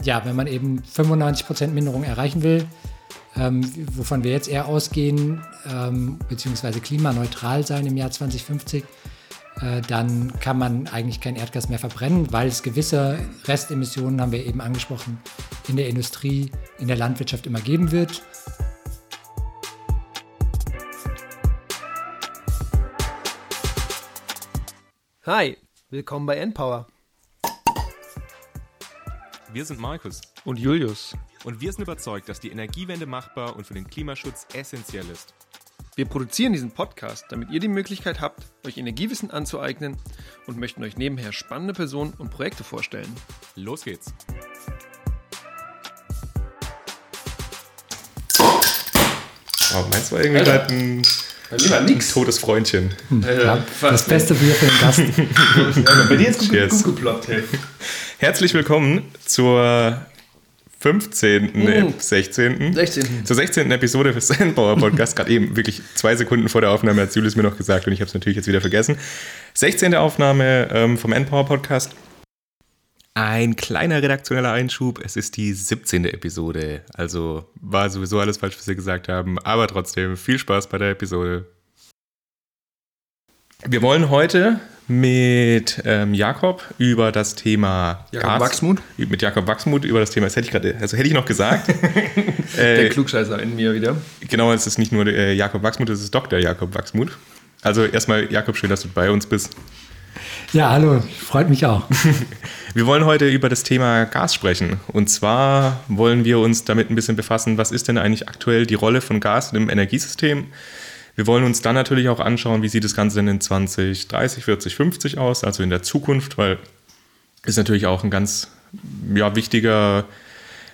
ja, wenn man eben 95% Minderung erreichen will, ähm, wovon wir jetzt eher ausgehen, ähm, beziehungsweise klimaneutral sein im Jahr 2050, äh, dann kann man eigentlich kein Erdgas mehr verbrennen, weil es gewisse Restemissionen, haben wir eben angesprochen, in der Industrie, in der Landwirtschaft immer geben wird. Hi, willkommen bei Npower. Wir sind Markus und Julius. Und wir sind überzeugt, dass die Energiewende machbar und für den Klimaschutz essentiell ist. Wir produzieren diesen Podcast, damit ihr die Möglichkeit habt, euch Energiewissen anzueignen und möchten euch nebenher spannende Personen und Projekte vorstellen. Los geht's! Oh, meins war irgendwie gerade ein, ein totes Freundchen. Hm, ja, das beste Bier für den Gast. ja, bei dir jetzt gut, gut geploppt, hey. Herzlich willkommen zur 15., Mm. 16. 16. Zur 16. Episode des Sandbauer Podcast. Gerade eben, wirklich zwei Sekunden vor der Aufnahme hat Julius mir noch gesagt und ich habe es natürlich jetzt wieder vergessen. 16. Aufnahme ähm, vom Endpower Podcast. Ein kleiner redaktioneller Einschub. Es ist die 17. Episode. Also war sowieso alles falsch, was wir gesagt haben. Aber trotzdem viel Spaß bei der Episode. Wir wollen heute mit ähm, Jakob über das Thema Jakob Gas, Wachsmuth. Mit Jakob Wachsmuth über das Thema, das hätte ich gerade, also hätte ich noch gesagt. der äh, Klugscheißer in mir wieder. Genau, es ist nicht nur äh, Jakob Wachsmuth, es ist Dr. Jakob Wachsmuth. Also erstmal, Jakob, schön, dass du bei uns bist. Ja, hallo, freut mich auch. wir wollen heute über das Thema Gas sprechen. Und zwar wollen wir uns damit ein bisschen befassen, was ist denn eigentlich aktuell die Rolle von Gas im Energiesystem? Wir wollen uns dann natürlich auch anschauen, wie sieht das Ganze denn in 20, 30, 40, 50 aus, also in der Zukunft, weil ist natürlich auch ein ganz ja, wichtiger,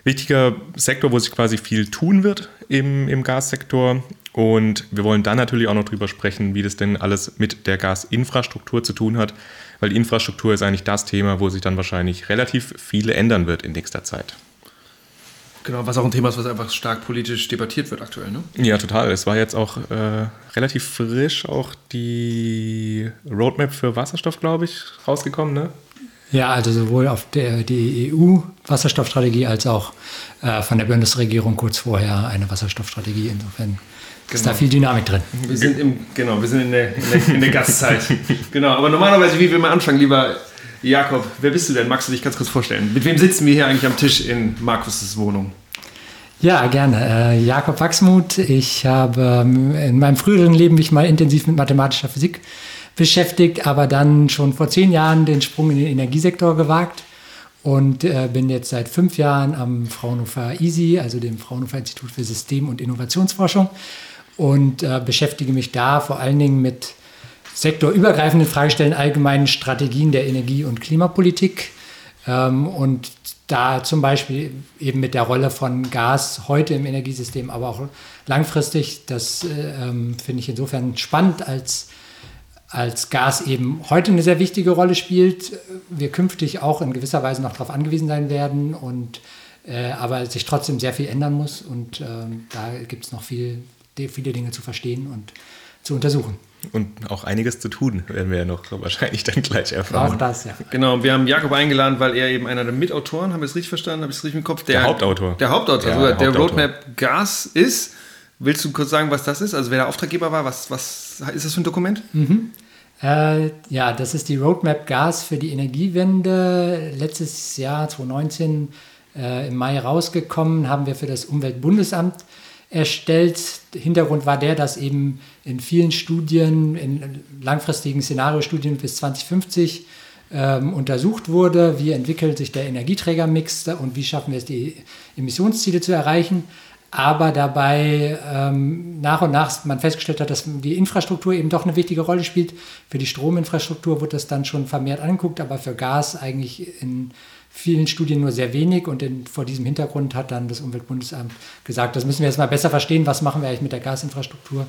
wichtiger Sektor, wo sich quasi viel tun wird im, im Gassektor. Und wir wollen dann natürlich auch noch darüber sprechen, wie das denn alles mit der Gasinfrastruktur zu tun hat, weil Infrastruktur ist eigentlich das Thema, wo sich dann wahrscheinlich relativ viel ändern wird in nächster Zeit. Genau, was auch ein Thema ist, was einfach stark politisch debattiert wird aktuell, ne? Ja, total. Es war jetzt auch äh, relativ frisch auch die Roadmap für Wasserstoff, glaube ich, rausgekommen, ne? Ja, also sowohl auf der, die EU-Wasserstoffstrategie als auch äh, von der Bundesregierung kurz vorher eine Wasserstoffstrategie. Insofern genau. ist da viel Dynamik drin. Wir sind im, genau, wir sind in der, in der, in der Gastzeit. genau, aber normalerweise, wie wir mal anfangen, lieber Jakob, wer bist du denn? Magst du dich ganz kurz vorstellen? Mit wem sitzen wir hier eigentlich am Tisch in Markus' Wohnung? Ja, gerne. Äh, Jakob Wachsmuth. Ich habe ähm, in meinem früheren Leben mich mal intensiv mit mathematischer Physik beschäftigt, aber dann schon vor zehn Jahren den Sprung in den Energiesektor gewagt und äh, bin jetzt seit fünf Jahren am Fraunhofer ISI, also dem Fraunhofer Institut für System- und Innovationsforschung und äh, beschäftige mich da vor allen Dingen mit sektorübergreifenden Fragestellen, allgemeinen Strategien der Energie- und Klimapolitik. Ähm, und da zum Beispiel eben mit der Rolle von Gas heute im Energiesystem, aber auch langfristig, das äh, ähm, finde ich insofern spannend, als, als Gas eben heute eine sehr wichtige Rolle spielt, wir künftig auch in gewisser Weise noch darauf angewiesen sein werden und äh, aber sich trotzdem sehr viel ändern muss und äh, da gibt es noch viel, viele Dinge zu verstehen und zu untersuchen. Und auch einiges zu tun, werden wir ja noch wahrscheinlich dann gleich erfahren. Auch das, ja. Genau, wir haben Jakob eingeladen, weil er eben einer der Mitautoren, haben wir es richtig verstanden, habe ich es richtig im Kopf? Der, der Hauptautor. Der Hauptautor, ja, der, der Roadmap Gas ist. Willst du kurz sagen, was das ist? Also wer der Auftraggeber war, was, was ist das für ein Dokument? Mhm. Äh, ja, das ist die Roadmap Gas für die Energiewende. Letztes Jahr, 2019, äh, im Mai rausgekommen, haben wir für das Umweltbundesamt erstellt. Hintergrund war der, dass eben in vielen Studien, in langfristigen Szenariostudien bis 2050 ähm, untersucht wurde, wie entwickelt sich der Energieträgermix und wie schaffen wir es, die Emissionsziele zu erreichen. Aber dabei ähm, nach und nach man festgestellt hat, dass die Infrastruktur eben doch eine wichtige Rolle spielt. Für die Strominfrastruktur wird das dann schon vermehrt angeguckt, aber für Gas eigentlich in vielen Studien nur sehr wenig. Und in, vor diesem Hintergrund hat dann das Umweltbundesamt gesagt, das müssen wir jetzt mal besser verstehen, was machen wir eigentlich mit der Gasinfrastruktur,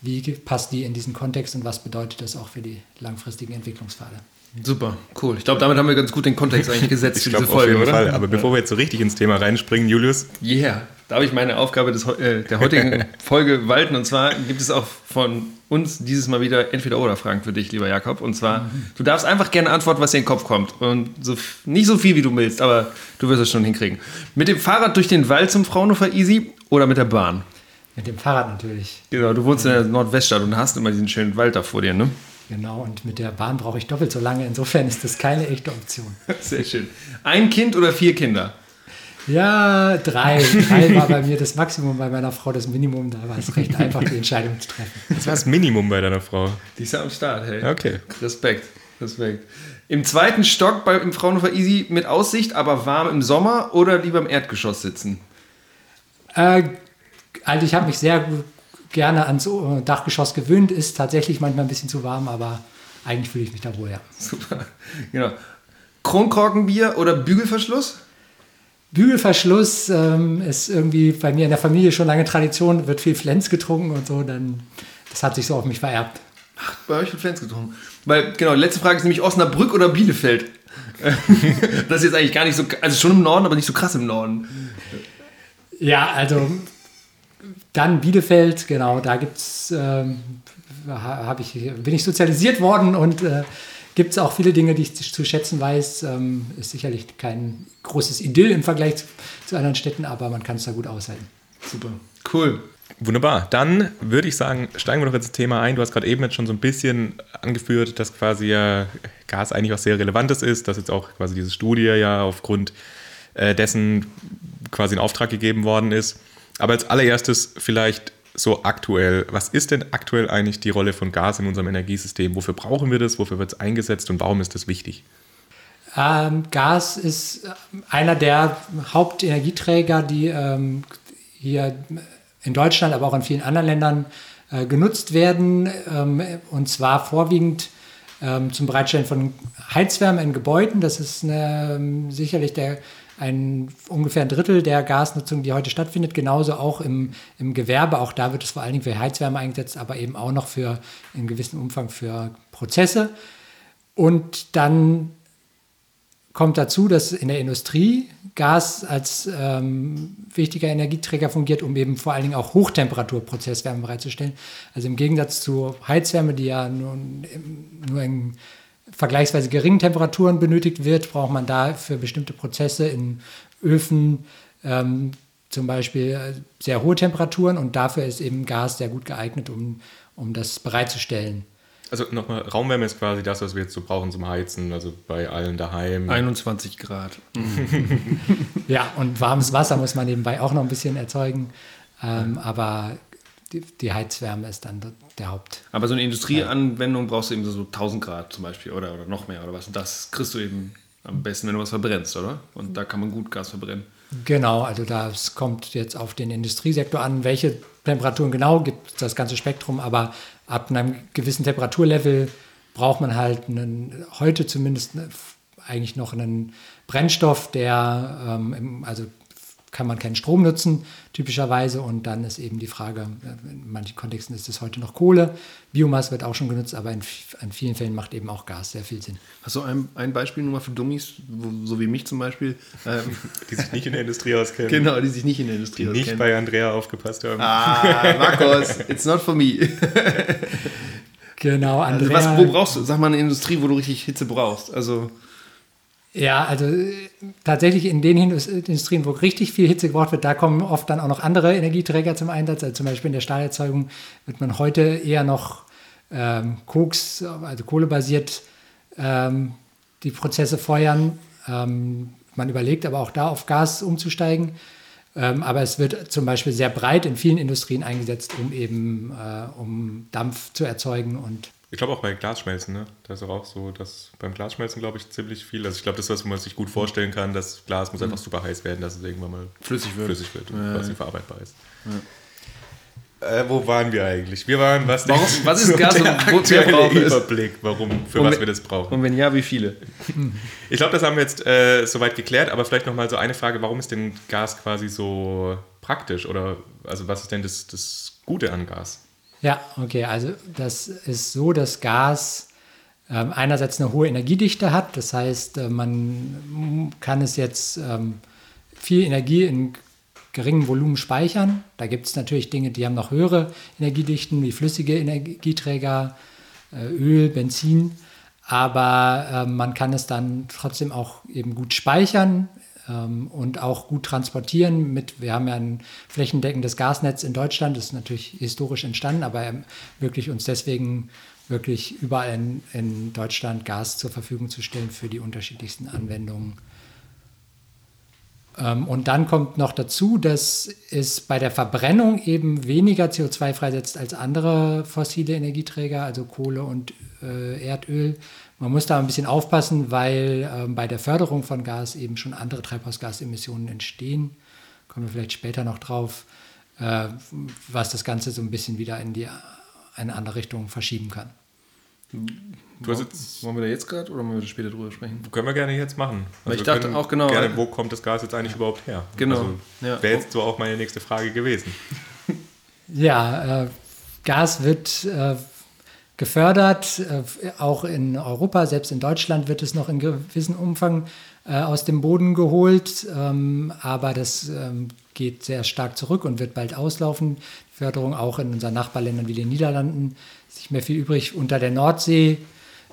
wie passt die in diesen Kontext und was bedeutet das auch für die langfristigen Entwicklungspfade. Super, cool. Ich glaube, damit haben wir ganz gut den Kontext eigentlich gesetzt Ich für diese auf Folge, jeden oder? Fall. Aber bevor wir jetzt so richtig ins Thema reinspringen, Julius, Yeah, darf ich meine Aufgabe des, äh, der heutigen Folge walten. Und zwar gibt es auch von uns dieses Mal wieder Entweder-Oder-Fragen für dich, lieber Jakob. Und zwar, du darfst einfach gerne antworten, was dir in den Kopf kommt. Und so, nicht so viel, wie du willst, aber du wirst es schon hinkriegen. Mit dem Fahrrad durch den Wald zum Fraunhofer Easy oder mit der Bahn? Mit dem Fahrrad natürlich. Genau, du wohnst in der Nordweststadt und hast immer diesen schönen Wald da vor dir, ne? Genau, und mit der Bahn brauche ich doppelt so lange. Insofern ist das keine echte Option. Sehr schön. Ein Kind oder vier Kinder? Ja, drei. Drei war bei mir das Maximum, bei meiner Frau das Minimum. Da war es recht einfach, die Entscheidung zu treffen. das war das Minimum bei deiner Frau. Die ist ja am Start, hey. Okay. Respekt, Respekt. Im zweiten Stock bei, im Fraunhofer Easy mit Aussicht, aber warm im Sommer oder lieber im Erdgeschoss sitzen? Äh, also ich habe mich sehr gut- gerne ans äh, Dachgeschoss gewöhnt. Ist tatsächlich manchmal ein bisschen zu warm, aber eigentlich fühle ich mich da wohl, ja. Super. Genau. Kronkorkenbier oder Bügelverschluss? Bügelverschluss ähm, ist irgendwie bei mir in der Familie schon lange Tradition, wird viel Flens getrunken und so, dann das hat sich so auf mich vererbt. Ach, bei euch wird Flens getrunken. Weil, genau, letzte Frage ist nämlich Osnabrück oder Bielefeld? das ist jetzt eigentlich gar nicht so, also schon im Norden, aber nicht so krass im Norden. Ja, also dann Bielefeld, genau, da gibt's, ähm, ich, bin ich sozialisiert worden und äh, gibt es auch viele Dinge, die ich zu- schätzen weiß. Ähm, ist sicherlich kein großes Idyll im Vergleich zu, zu anderen Städten, aber man kann es da gut aushalten. Super. Cool. Wunderbar. Dann würde ich sagen, steigen wir doch ins Thema ein. Du hast gerade eben jetzt schon so ein bisschen angeführt, dass quasi ja Gas eigentlich was sehr Relevantes ist, dass jetzt auch quasi diese Studie ja aufgrund äh, dessen quasi in Auftrag gegeben worden ist. Aber als allererstes vielleicht so aktuell, was ist denn aktuell eigentlich die Rolle von Gas in unserem Energiesystem? Wofür brauchen wir das? Wofür wird es eingesetzt und warum ist das wichtig? Ähm, Gas ist einer der Hauptenergieträger, die ähm, hier in Deutschland, aber auch in vielen anderen Ländern äh, genutzt werden. Ähm, und zwar vorwiegend ähm, zum Bereitstellen von Heizwärme in Gebäuden. Das ist eine, ähm, sicherlich der, ein ungefähr ein Drittel der Gasnutzung, die heute stattfindet. Genauso auch im, im Gewerbe. Auch da wird es vor allen Dingen für Heizwärme eingesetzt, aber eben auch noch für in gewissem Umfang für Prozesse. Und dann kommt dazu, dass in der Industrie Gas als ähm, wichtiger Energieträger fungiert, um eben vor allen Dingen auch Hochtemperaturprozesswärme bereitzustellen. Also im Gegensatz zu Heizwärme, die ja nur, nur in vergleichsweise geringen Temperaturen benötigt wird, braucht man da für bestimmte Prozesse in Öfen ähm, zum Beispiel äh, sehr hohe Temperaturen und dafür ist eben Gas sehr gut geeignet, um, um das bereitzustellen. Also nochmal, Raumwärme ist quasi das, was wir jetzt so brauchen zum Heizen, also bei allen daheim. 21 Grad. Ja, und warmes Wasser muss man nebenbei auch noch ein bisschen erzeugen. Ähm, aber die, die Heizwärme ist dann der Haupt. Aber so eine Industrieanwendung brauchst du eben so 1000 Grad zum Beispiel oder, oder noch mehr oder was. Und das kriegst du eben am besten, wenn du was verbrennst, oder? Und da kann man gut Gas verbrennen. Genau, also das kommt jetzt auf den Industriesektor an. Welche Temperaturen genau gibt es das ganze Spektrum, aber ab einem gewissen Temperaturlevel braucht man halt einen, heute zumindest ne, eigentlich noch einen Brennstoff, der, ähm, also kann man keinen Strom nutzen, typischerweise. Und dann ist eben die Frage, in manchen Kontexten ist es heute noch Kohle. Biomasse wird auch schon genutzt, aber in, an vielen Fällen macht eben auch Gas sehr viel Sinn. Hast du ein, ein Beispiel nur mal für Dummies, wo, so wie mich zum Beispiel, ähm, die sich nicht in der Industrie auskennen, genau, die sich nicht in der Industrie die nicht auskennen? bei Andrea aufgepasst haben. Ah, Markus, it's not for me. Genau, Also Andrea. was, wo brauchst du, sag mal, eine Industrie, wo du richtig Hitze brauchst? Also, Ja, also äh, tatsächlich in den Indus- Industrien, wo richtig viel Hitze gebraucht wird, da kommen oft dann auch noch andere Energieträger zum Einsatz. Also zum Beispiel in der Stahlerzeugung wird man heute eher noch ähm, Koks, also kohlebasiert, ähm, die Prozesse feuern. Ähm, man überlegt aber auch da auf Gas umzusteigen. Ähm, aber es wird zum Beispiel sehr breit in vielen Industrien eingesetzt, um eben äh, um Dampf zu erzeugen und Ich glaube auch bei Glasschmelzen, ne? Da ist auch so, dass beim Glasschmelzen, glaube ich, ziemlich viel. Also ich glaube, das ist was, wo man sich gut vorstellen kann, das Glas muss einfach super heiß werden, dass es irgendwann mal Flüssig wird. flüssig wird und Ja, quasi ja. verarbeitbar ist. Äh, wo waren wir eigentlich? Wir waren, was, Warum- was ist Gas und der wo- wer aktuelle braucht es? Überblick, warum, für Und was wenn- wir das brauchen. und wenn ja, wie viele? Ich glaube, das haben wir jetzt äh, soweit geklärt, aber vielleicht nochmal so eine Frage, warum ist denn Gas quasi so praktisch? Oder also was ist denn das, das Gute an Gas? Ja, okay, also das ist so, dass Gas ähm, einerseits eine hohe Energiedichte hat. Das heißt, äh, man kann es jetzt ähm, viel Energie in geringem Volumen speichern. Da gibt es natürlich Dinge, die haben noch höhere Energiedichten, wie flüssige Energieträger, äh, Öl, Benzin. Aber äh, man kann es dann trotzdem auch eben gut speichern ähm, und auch gut transportieren. Mit, wir haben ja ein flächendeckendes Gasnetz in Deutschland, das ist natürlich historisch entstanden, aber ermöglicht uns deswegen wirklich überall in, in Deutschland Gas zur Verfügung zu stellen für die unterschiedlichsten Anwendungen. Ähm, und dann kommt noch dazu, dass es bei der Verbrennung eben weniger CO2 freisetzt als andere fossile Energieträger, also Kohle und äh, Erdöl. Man muss da ein bisschen aufpassen, weil äh, bei der Förderung von Gas eben schon andere Treibhausgasemissionen entstehen. Kommen wir vielleicht später noch drauf, äh, was das Ganze so ein bisschen wieder in die eine andere Richtung verschieben kann. Du hast jetzt, wollen wir da jetzt gerade oder wollen wir da später drüber sprechen? Können wir gerne jetzt machen. Also ich dachte auch genau. Gerne, wo kommt das Gas jetzt eigentlich überhaupt her? Genau. Also, ja. Wäre jetzt so auch meine nächste Frage gewesen. Ja, äh, Gas wird äh, gefördert, äh, auch in Europa, selbst in Deutschland wird es noch in gewissem Umfang äh, aus dem Boden geholt, ähm, aber das ähm, geht sehr stark zurück und wird bald auslaufen. Die Förderung auch in unseren Nachbarländern wie den Niederlanden ist nicht mehr viel übrig. Unter der Nordsee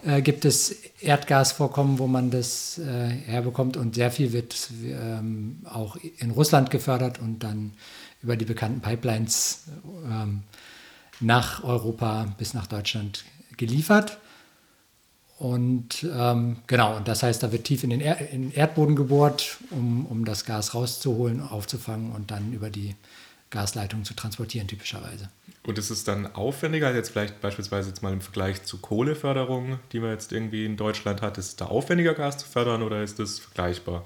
äh, gibt es Erdgasvorkommen, wo man das äh, herbekommt und sehr viel wird ähm, auch in Russland gefördert und dann über die bekannten Pipelines ähm, nach Europa bis nach Deutschland geliefert. Und ähm, genau, und das heißt, da wird tief in den, er in den Erdboden gebohrt, um, um das Gas rauszuholen, aufzufangen und dann über die Gasleitung zu transportieren, typischerweise. Und ist es dann aufwendiger als jetzt vielleicht beispielsweise jetzt mal im Vergleich zu Kohleförderung, die man jetzt irgendwie in Deutschland hat? Ist es da aufwendiger, Gas zu fördern oder ist das vergleichbar?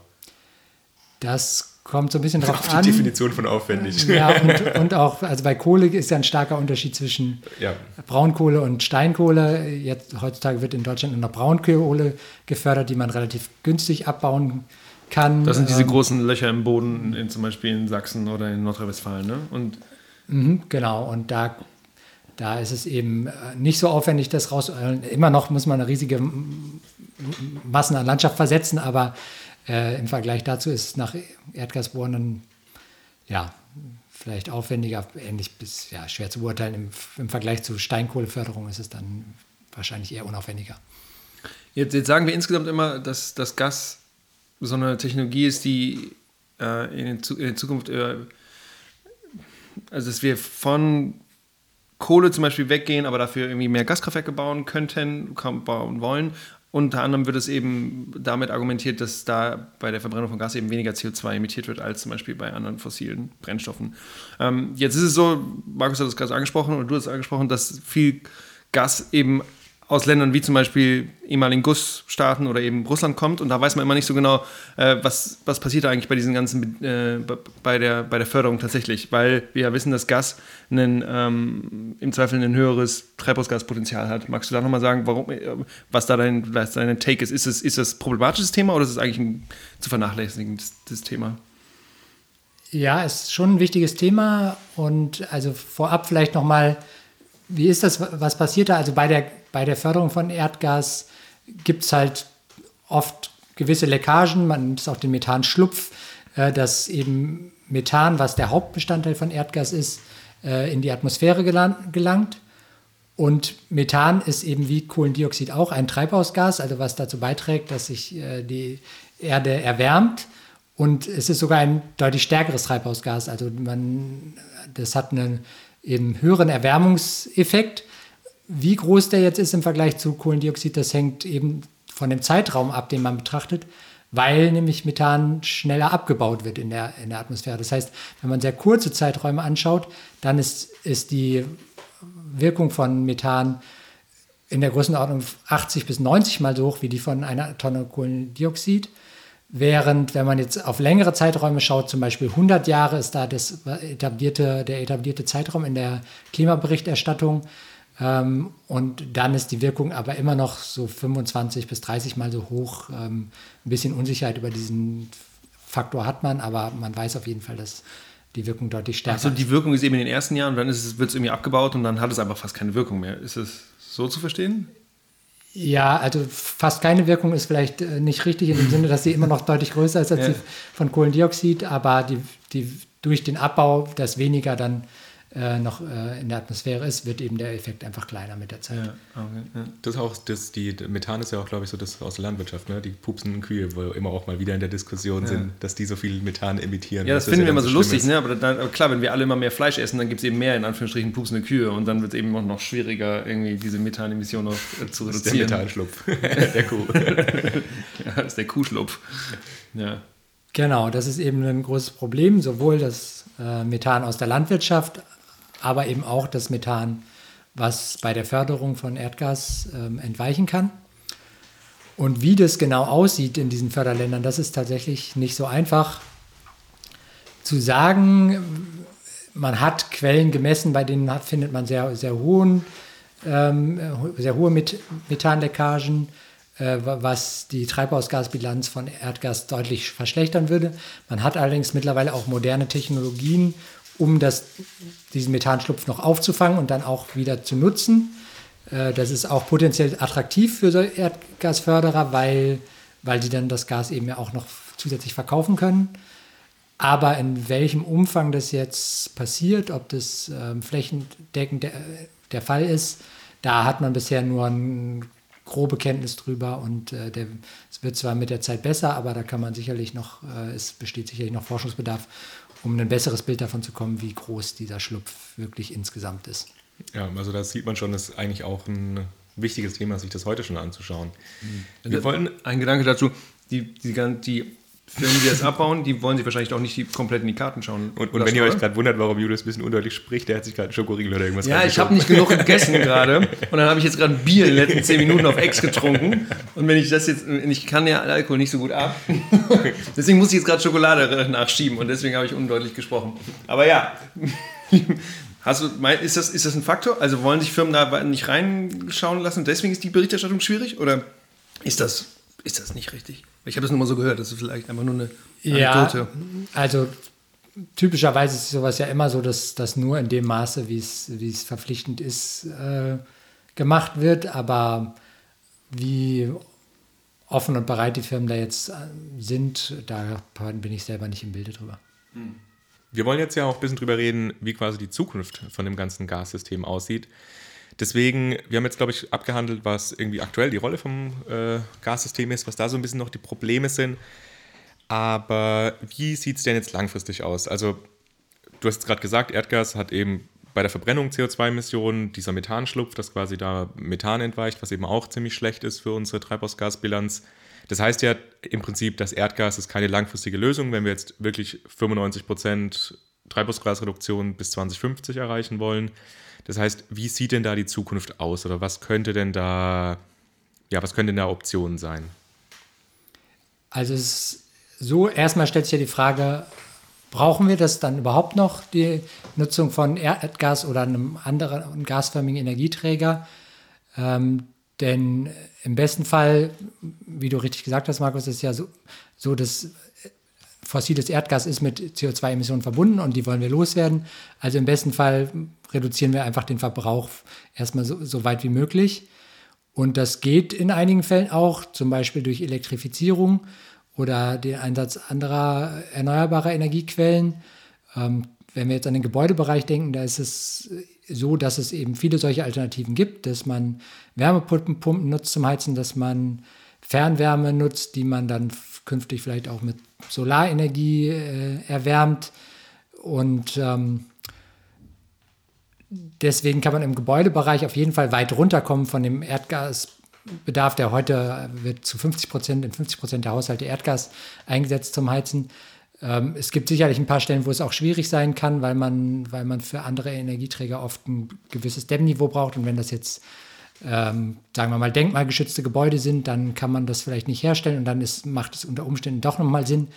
Das kommt so ein bisschen drauf die an. Die Definition von aufwendig. Ja, und, und, auch, also bei Kohle ist ja ein starker Unterschied zwischen ja. Braunkohle und Steinkohle. Jetzt, heutzutage wird in Deutschland nur noch Braunkohle gefördert, die man relativ günstig abbauen kann. Das sind diese ähm, großen Löcher im Boden, in, zum Beispiel in Sachsen oder in Nordrhein-Westfalen. Ne? Und mhm, genau, und da, da ist es eben äh, nicht so aufwendig, das raus. Immer noch muss man eine riesige Massen an Landschaft versetzen, aber äh, Im Vergleich dazu ist es nach Erdgasbohren ja, vielleicht aufwendiger, ähnlich bis ja, schwer zu beurteilen. Im, Im, Vergleich zu Steinkohleförderung ist es dann wahrscheinlich eher unaufwendiger. Jetzt, jetzt sagen wir insgesamt immer, dass das Gas so eine Technologie ist, die äh, in, in, der Zukunft, äh, also dass wir von Kohle zum Beispiel weggehen, aber dafür irgendwie mehr Gaskraftwerke bauen könnten, bauen wollen. Unter anderem wird es eben damit argumentiert, dass da bei der Verbrennung von Gas eben weniger CO2 emittiert wird als zum Beispiel bei anderen fossilen Brennstoffen. Ähm, jetzt ist es so, Markus hat es gerade angesprochen und du hast es angesprochen, dass viel Gas eben aus Ländern wie zum Beispiel ehemaligen Gussstaaten oder eben Russland kommt und da weiß man immer nicht so genau, äh, was, was passiert da eigentlich bei diesen ganzen, äh, bei, der, bei der Förderung tatsächlich, weil wir ja wissen, dass Gas einen, ähm, im Zweifel ein höheres Treibhausgaspotenzial hat. Magst du da nochmal sagen, warum, äh, was da dein, was dein Take ist? Ist es, ist das problematisches Thema oder ist es eigentlich ein zu vernachlässigendes Thema? Ja, es ist schon ein wichtiges Thema und also vorab vielleicht nochmal, wie ist das, was passiert da? Also bei der bei der Förderung von Erdgas gibt es halt oft gewisse Leckagen, man nimmt auch den Methanschlupf, äh, dass eben Methan, was der Hauptbestandteil von Erdgas ist, äh, in die Atmosphäre gelangt. Und Methan ist eben wie Kohlendioxid auch ein Treibhausgas, also was dazu beiträgt, dass sich äh, die Erde erwärmt. Und es ist sogar ein deutlich stärkeres Treibhausgas. Also man, das hat einen eben höheren Erwärmungseffekt. Wie groß der jetzt ist im Vergleich zu Kohlendioxid, das hängt eben von dem Zeitraum ab, den man betrachtet, weil nämlich Methan schneller abgebaut wird in der, in der Atmosphäre. Das heißt, wenn man sehr kurze Zeiträume anschaut, dann ist, ist die Wirkung von Methan in der Größenordnung 80 bis 90 mal so hoch wie die von einer Tonne Kohlendioxid. Während, wenn man jetzt auf längere Zeiträume schaut, zum Beispiel 100 Jahre ist da das etablierte, der etablierte Zeitraum in der Klimaberichterstattung, ähm, und dann ist die Wirkung aber immer noch so 25 bis 30 Mal so hoch. Ähm, ein bisschen Unsicherheit über diesen Faktor hat man, aber man weiß auf jeden Fall, dass die Wirkung deutlich stärker ist. Also die Wirkung ist eben in den ersten Jahren und dann wird es irgendwie abgebaut und dann hat es einfach fast keine Wirkung mehr. Ist es so zu verstehen? Ja, also fast keine Wirkung ist vielleicht äh, nicht richtig in dem Sinne, dass sie immer noch deutlich größer ist als Ja. die von Kohlendioxid, aber die, die, durch den Abbau, dass weniger dann äh, noch äh, in der Atmosphäre ist, wird eben der Effekt einfach kleiner mit der Zeit. Ja, okay, ja. Das ist auch, das, die Methan ist ja auch, glaube ich, so das aus der Landwirtschaft, ne? Die pupsenden Kühe, wo immer auch mal wieder in der Diskussion sind, dass die so viel Methan emittieren. Ja, das finden wir immer so lustig, ist. ne? aber, dann, aber klar, wenn wir alle immer mehr Fleisch essen, dann gibt es eben mehr in Anführungsstrichen pupsende Kühe und dann wird es eben auch noch schwieriger, irgendwie diese Methanemission noch äh, zu Das ist der reduzieren. Methanschlupf der Kuh. Ja, das ist der Kuhschlupf. Ja. Genau, das ist eben ein großes Problem, sowohl das äh, Methan aus der Landwirtschaft, aber eben auch das Methan, was bei der Förderung von Erdgas ähm, entweichen kann. Und wie das genau aussieht in diesen Förderländern, das ist tatsächlich nicht so einfach zu sagen. Man hat Quellen gemessen, bei denen findet man sehr, sehr, hohen, ähm, sehr hohe Met Methanleckagen, äh, wa- was die Treibhausgasbilanz von Erdgas deutlich verschlechtern würde. Man hat allerdings mittlerweile auch moderne Technologien, um das, diesen Methanschlupf noch aufzufangen und dann auch wieder zu nutzen. Äh, Das ist auch potenziell attraktiv für Erdgasförderer, weil, weil die dann das Gas eben ja auch noch zusätzlich verkaufen können. Aber in welchem Umfang das jetzt passiert, ob das ähm, flächendeckend der, Fall ist, da hat man bisher nur eine grobe Kenntnis drüber und äh, es wird zwar mit der Zeit besser, aber da kann man sicherlich noch, äh, es besteht sicherlich noch Forschungsbedarf, um ein besseres Bild davon zu kommen, wie groß dieser Schlupf wirklich insgesamt ist. Ja, also da sieht man schon, das ist eigentlich auch ein wichtiges Thema, sich das heute schon anzuschauen. Wir wollen, Ein Gedanke dazu, die, die, gan- die Firmen, die das abbauen, die wollen sich wahrscheinlich auch nicht die, komplett in die Karten schauen. und, und wenn ihr euch gerade wundert, warum Julius ein bisschen undeutlich spricht, der hat sich gerade einen Schokoriegel oder irgendwas Ja, ich habe nicht genug gegessen gerade und dann habe ich jetzt gerade ein Bier in den letzten zehn Minuten auf Ex getrunken und wenn ich das jetzt, ich kann ja Alkohol nicht so gut ab, deswegen muss ich jetzt gerade Schokolade nachschieben und deswegen habe ich undeutlich gesprochen. Aber ja, hast du, ist, das, ist das ein Faktor? Also wollen sich Firmen da nicht reinschauen lassen, deswegen ist die Berichterstattung schwierig oder ist das, ist das nicht richtig? Ich habe das nur mal so gehört, das ist vielleicht einfach nur eine Ja, Anekdote. also typischerweise ist sowas ja immer so, dass das nur in dem Maße, wie es, wie es verpflichtend ist, äh, gemacht wird. Aber wie offen und bereit die Firmen da jetzt äh, sind, da bin ich selber nicht im Bilde drüber. Wir wollen jetzt ja auch ein bisschen drüber reden, wie quasi die Zukunft von dem ganzen Gassystem aussieht. Deswegen, wir haben jetzt, glaube ich, abgehandelt, was irgendwie aktuell die Rolle vom äh, Gassystem ist, was da so ein bisschen noch die Probleme sind. Aber wie sieht es denn jetzt langfristig aus? Also, du hast gerade gesagt, Erdgas hat eben bei der Verbrennung CO2-Emissionen dieser Methanschlupf, das quasi da Methan entweicht, was eben auch ziemlich schlecht ist für unsere Treibhausgasbilanz. Das heißt ja im Prinzip, dass Erdgas ist keine langfristige Lösung, wenn wir jetzt wirklich 95 Prozent Treibhausgasreduktion bis 2050 erreichen wollen. Das heißt, wie sieht denn da die Zukunft aus oder was könnte denn da, ja, was könnte denn da Optionen sein? Also es ist so, erstmal stellt sich ja die Frage, brauchen wir das dann überhaupt noch, die Nutzung von Erdgas oder einem anderen gasförmigen Energieträger? Ähm, denn im besten Fall, wie du richtig gesagt hast, Markus, ist ja so, so dass fossiles Erdgas ist mit CO2-Emissionen verbunden und die wollen wir loswerden. Also im besten Fall reduzieren wir einfach den Verbrauch erstmal so, so weit wie möglich. Und das geht in einigen Fällen auch, zum Beispiel durch Elektrifizierung oder den Einsatz anderer erneuerbarer Energiequellen. Ähm, wenn wir jetzt an den Gebäudebereich denken, da ist es so, dass es eben viele solche Alternativen gibt, dass man Wärmepumpen nutzt zum Heizen, dass man Fernwärme nutzt, die man dann künftig vielleicht auch mit Solarenergie äh, erwärmt. Und ähm, deswegen kann man im Gebäudebereich auf jeden Fall weit runterkommen von dem Erdgasbedarf, der heute wird zu 50 Prozent, in 50 Prozent der Haushalte Erdgas eingesetzt zum Heizen. Ähm, es gibt sicherlich ein paar Stellen, wo es auch schwierig sein kann, weil man, weil man für andere Energieträger oft ein gewisses Dämmniveau braucht. Und wenn das jetzt, ähm, sagen wir mal, denkmalgeschützte Gebäude sind, dann kann man das vielleicht nicht herstellen und dann ist, macht es unter Umständen doch nochmal Sinn,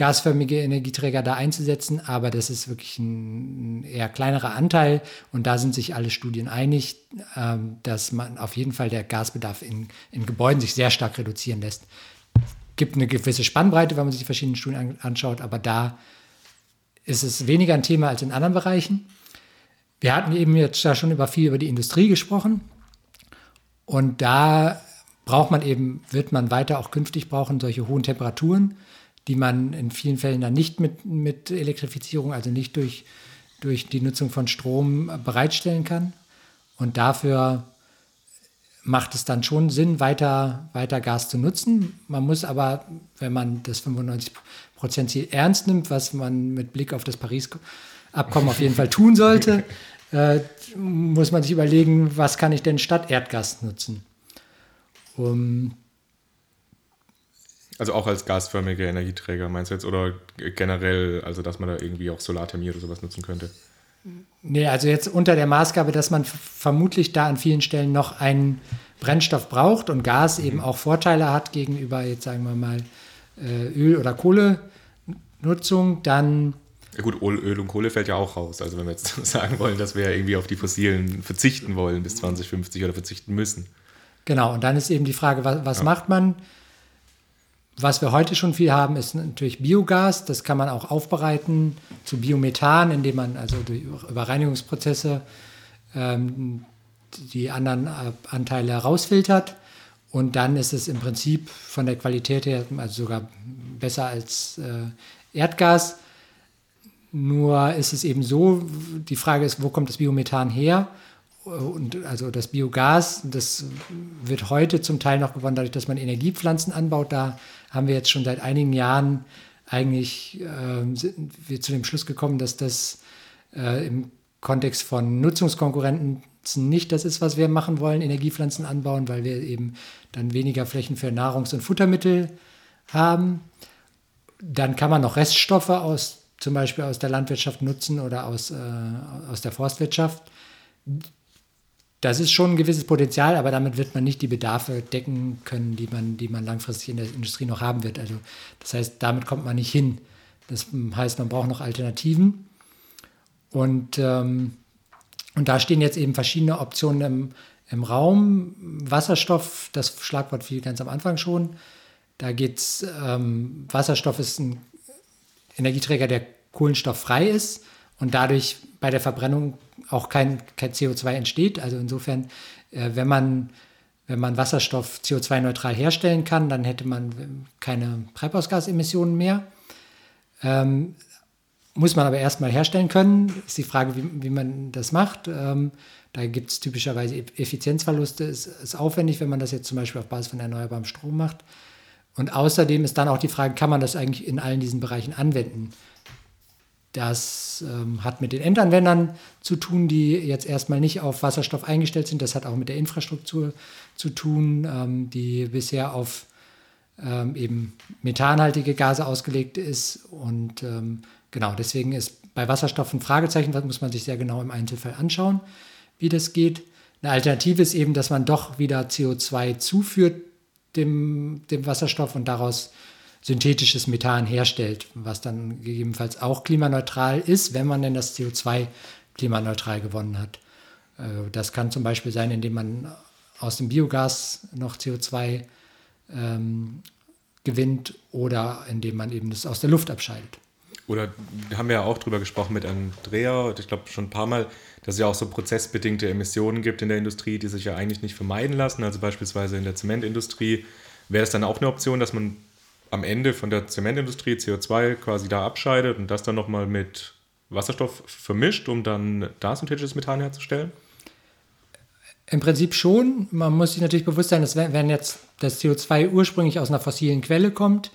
gasförmige Energieträger da einzusetzen, aber das ist wirklich ein eher kleinerer Anteil und da sind sich alle Studien einig, ähm, dass man auf jeden Fall der Gasbedarf in, in Gebäuden sich sehr stark reduzieren lässt. Gibt eine gewisse Spannbreite, wenn man sich die verschiedenen Studien an, anschaut, aber da ist es weniger ein Thema als in anderen Bereichen. Wir hatten eben jetzt da schon über viel über die Industrie gesprochen Und da braucht man eben, wird man weiter auch künftig brauchen, solche hohen Temperaturen, die man in vielen Fällen dann nicht mit, mit Elektrifizierung, also nicht durch, durch die Nutzung von Strom bereitstellen kann. Und dafür macht es dann schon Sinn, weiter, weiter Gas zu nutzen. Man muss aber, wenn man das 95%-Ziel ernst nimmt, was man mit Blick auf das Paris-Abkommen auf jeden Fall tun sollte, äh, muss man sich überlegen, was kann ich denn statt Erdgas nutzen. Um, also auch als gasförmiger Energieträger meinst du jetzt oder generell, also dass man da irgendwie auch Solarthermie oder sowas nutzen könnte? Nee, also jetzt unter der Maßgabe, dass man vermutlich da an vielen Stellen noch einen Brennstoff braucht und Gas mhm. eben auch Vorteile hat gegenüber jetzt sagen wir mal äh, Öl- oder Kohlenutzung, dann ja gut, Öl und Kohle fällt ja auch raus. Also wenn wir jetzt sagen wollen, dass wir irgendwie auf die fossilen verzichten wollen bis 2050 oder verzichten müssen. Genau, und dann ist eben die Frage, was, was ja. macht man? Was wir heute schon viel haben, ist natürlich Biogas. Das kann man auch aufbereiten zu Biomethan, indem man also durch, über Reinigungsprozesse ähm, die anderen äh, Anteile herausfiltert. Und dann ist es im Prinzip von der Qualität her also sogar besser als äh, Erdgas. Nur ist es eben so, die Frage ist, wo kommt das Biomethan her? Und also das Biogas, das wird heute zum Teil noch gewonnen, dadurch, dass man Energiepflanzen anbaut. Da haben wir jetzt schon seit einigen Jahren eigentlich äh, sind wir zu dem Schluss gekommen, dass das äh, im Kontext von Nutzungskonkurrenten nicht das ist, was wir machen wollen, Energiepflanzen anbauen, weil wir eben dann weniger Flächen für Nahrungs- und Futtermittel haben. Dann kann man noch Reststoffe aus zum Beispiel aus der Landwirtschaft nutzen oder aus, äh, aus der Forstwirtschaft. Das ist schon ein gewisses Potenzial, aber damit wird man nicht die Bedarfe decken können, die man, die man langfristig in der Industrie noch haben wird. Also das heißt, damit kommt man nicht hin. Das heißt, man braucht noch Alternativen. Und, ähm, und da stehen jetzt eben verschiedene Optionen im, im Raum. Wasserstoff, das Schlagwort fiel ganz am Anfang schon. Da geht es, ähm, Wasserstoff ist ein Energieträger, der kohlenstofffrei ist und dadurch bei der Verbrennung auch kein, kein CO2 entsteht. Also insofern, äh, wenn, man, wenn man Wasserstoff CO2-neutral herstellen kann, dann hätte man keine Treibhausgasemissionen mehr. Ähm, muss man aber erstmal herstellen können. Ist die Frage, wie, wie man das macht. Ähm, da gibt es typischerweise Effizienzverluste. Es ist aufwendig, wenn man das jetzt zum Beispiel auf Basis von erneuerbarem Strom macht. Und außerdem ist dann auch die Frage, kann man das eigentlich in allen diesen Bereichen anwenden? Das ähm, hat mit den Endanwendern zu tun, die jetzt erstmal nicht auf Wasserstoff eingestellt sind. Das hat auch mit der Infrastruktur zu tun, ähm, die bisher auf ähm, eben methanhaltige Gase ausgelegt ist. Und ähm, genau, deswegen ist bei Wasserstoff ein Fragezeichen, das muss man sich sehr genau im Einzelfall anschauen, wie das geht. Eine Alternative ist eben, dass man doch wieder CO2 zuführt dem, dem Wasserstoff und daraus synthetisches Methan herstellt, was dann gegebenenfalls auch klimaneutral ist, wenn man denn das CO2 klimaneutral gewonnen hat. Äh, das kann zum Beispiel sein, indem man aus dem Biogas noch CO2 ähm, gewinnt oder indem man eben das aus der Luft abscheidet. Oder haben wir ja auch drüber gesprochen mit Andrea, ich glaube schon ein paar Mal, dass es ja auch so prozessbedingte Emissionen gibt in der Industrie, die sich ja eigentlich nicht vermeiden lassen. Also beispielsweise in der Zementindustrie wäre es dann auch eine Option, dass man am Ende von der Zementindustrie CO2 quasi da abscheidet und das dann nochmal mit Wasserstoff vermischt, um dann da synthetisches Methan herzustellen? Im Prinzip schon. Man muss sich natürlich bewusst sein, dass wenn jetzt das CO2 ursprünglich aus einer fossilen Quelle kommt,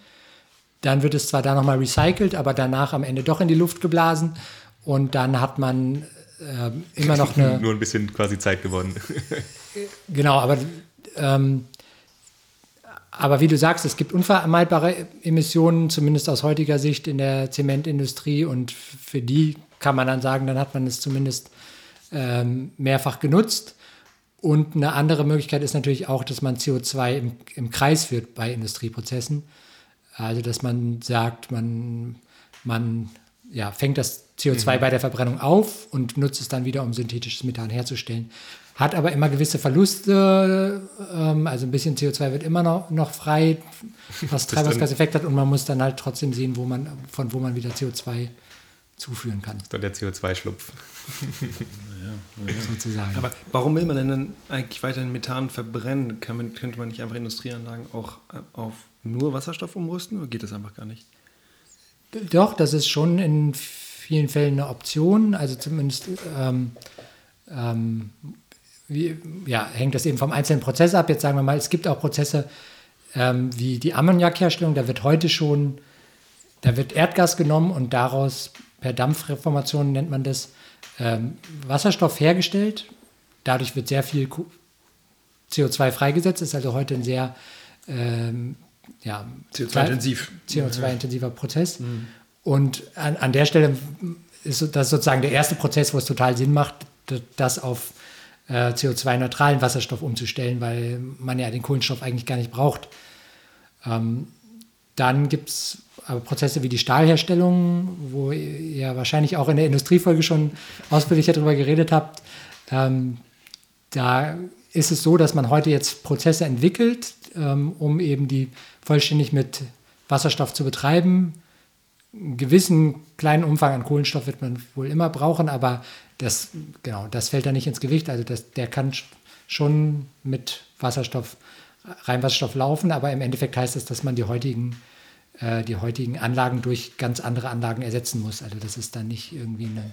dann wird es zwar da nochmal recycelt, aber danach am Ende doch in die Luft geblasen und dann hat man äh, immer noch eine. Nur ein bisschen quasi Zeit gewonnen. genau, aber ähm, aber wie du sagst, es gibt unvermeidbare Emissionen, zumindest aus heutiger Sicht in der Zementindustrie. Und für die kann man dann sagen, dann hat man es zumindest ähm, mehrfach genutzt. Und eine andere Möglichkeit ist natürlich auch, dass man CO2 im, im Kreis führt bei Industrieprozessen. Also dass man sagt, man, man ja, fängt das CO2 mhm. bei der Verbrennung auf und nutzt es dann wieder, um synthetisches Methan herzustellen hat aber immer gewisse Verluste, ähm, also ein bisschen CO2 wird immer noch, noch frei, was Treibhausgaseffekt hat und man muss dann halt trotzdem sehen, wo man, von wo man wieder CO2 zuführen kann. Das ist dann der CO2-Schlupf. ja, sozusagen. Aber warum will man denn dann eigentlich weiterhin Methan verbrennen? Man, könnte man nicht einfach Industrieanlagen auch äh, auf nur Wasserstoff umrüsten oder geht das einfach gar nicht? Doch, das ist schon in vielen Fällen eine Option. Also zumindest ähm, ähm, wie, ja, hängt das eben vom einzelnen Prozess ab. Jetzt sagen wir mal, es gibt auch Prozesse ähm, wie die Ammoniakherstellung. Da wird heute schon, da wird Erdgas genommen und daraus per Dampfreformation nennt man das ähm, Wasserstoff hergestellt. Dadurch wird sehr viel CO2 freigesetzt. Das ist also heute ein sehr ähm, ja, CO2-intensiv. CO2-intensiver Prozess. Mhm. Und an, an der Stelle ist das sozusagen der erste Prozess, wo es total Sinn macht, das auf äh, CO2-neutralen Wasserstoff umzustellen, weil man ja den Kohlenstoff eigentlich gar nicht braucht. Ähm, dann gibt es aber Prozesse wie die Stahlherstellung, wo ihr wahrscheinlich auch in der Industriefolge schon ausführlicher darüber geredet habt. Ähm, da ist es so, dass man heute jetzt Prozesse entwickelt, ähm, um eben die vollständig mit Wasserstoff zu betreiben. Einen gewissen kleinen Umfang an Kohlenstoff wird man wohl immer brauchen, aber das, genau, das fällt da nicht ins Gewicht. Also das, der kann schon mit Wasserstoff, Reinwasserstoff laufen, aber im Endeffekt heißt es, dass man die heutigen, äh, die heutigen Anlagen durch ganz andere Anlagen ersetzen muss. Also das ist dann nicht irgendwie eine,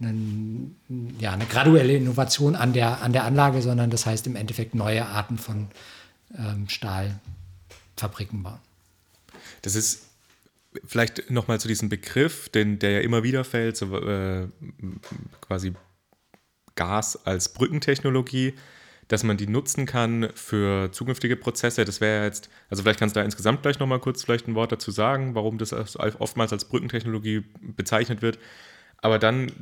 eine, ja, eine graduelle Innovation an der, an der Anlage, sondern das heißt im Endeffekt neue Arten von ähm, Stahlfabriken bauen. Das ist vielleicht nochmal zu diesem Begriff, den, der ja immer wieder fällt, so, äh, quasi Gas als Brückentechnologie, dass man die nutzen kann für zukünftige Prozesse. Das wäre jetzt, also vielleicht kannst du da insgesamt gleich nochmal kurz vielleicht ein Wort dazu sagen, warum das oftmals als Brückentechnologie bezeichnet wird. Aber dann,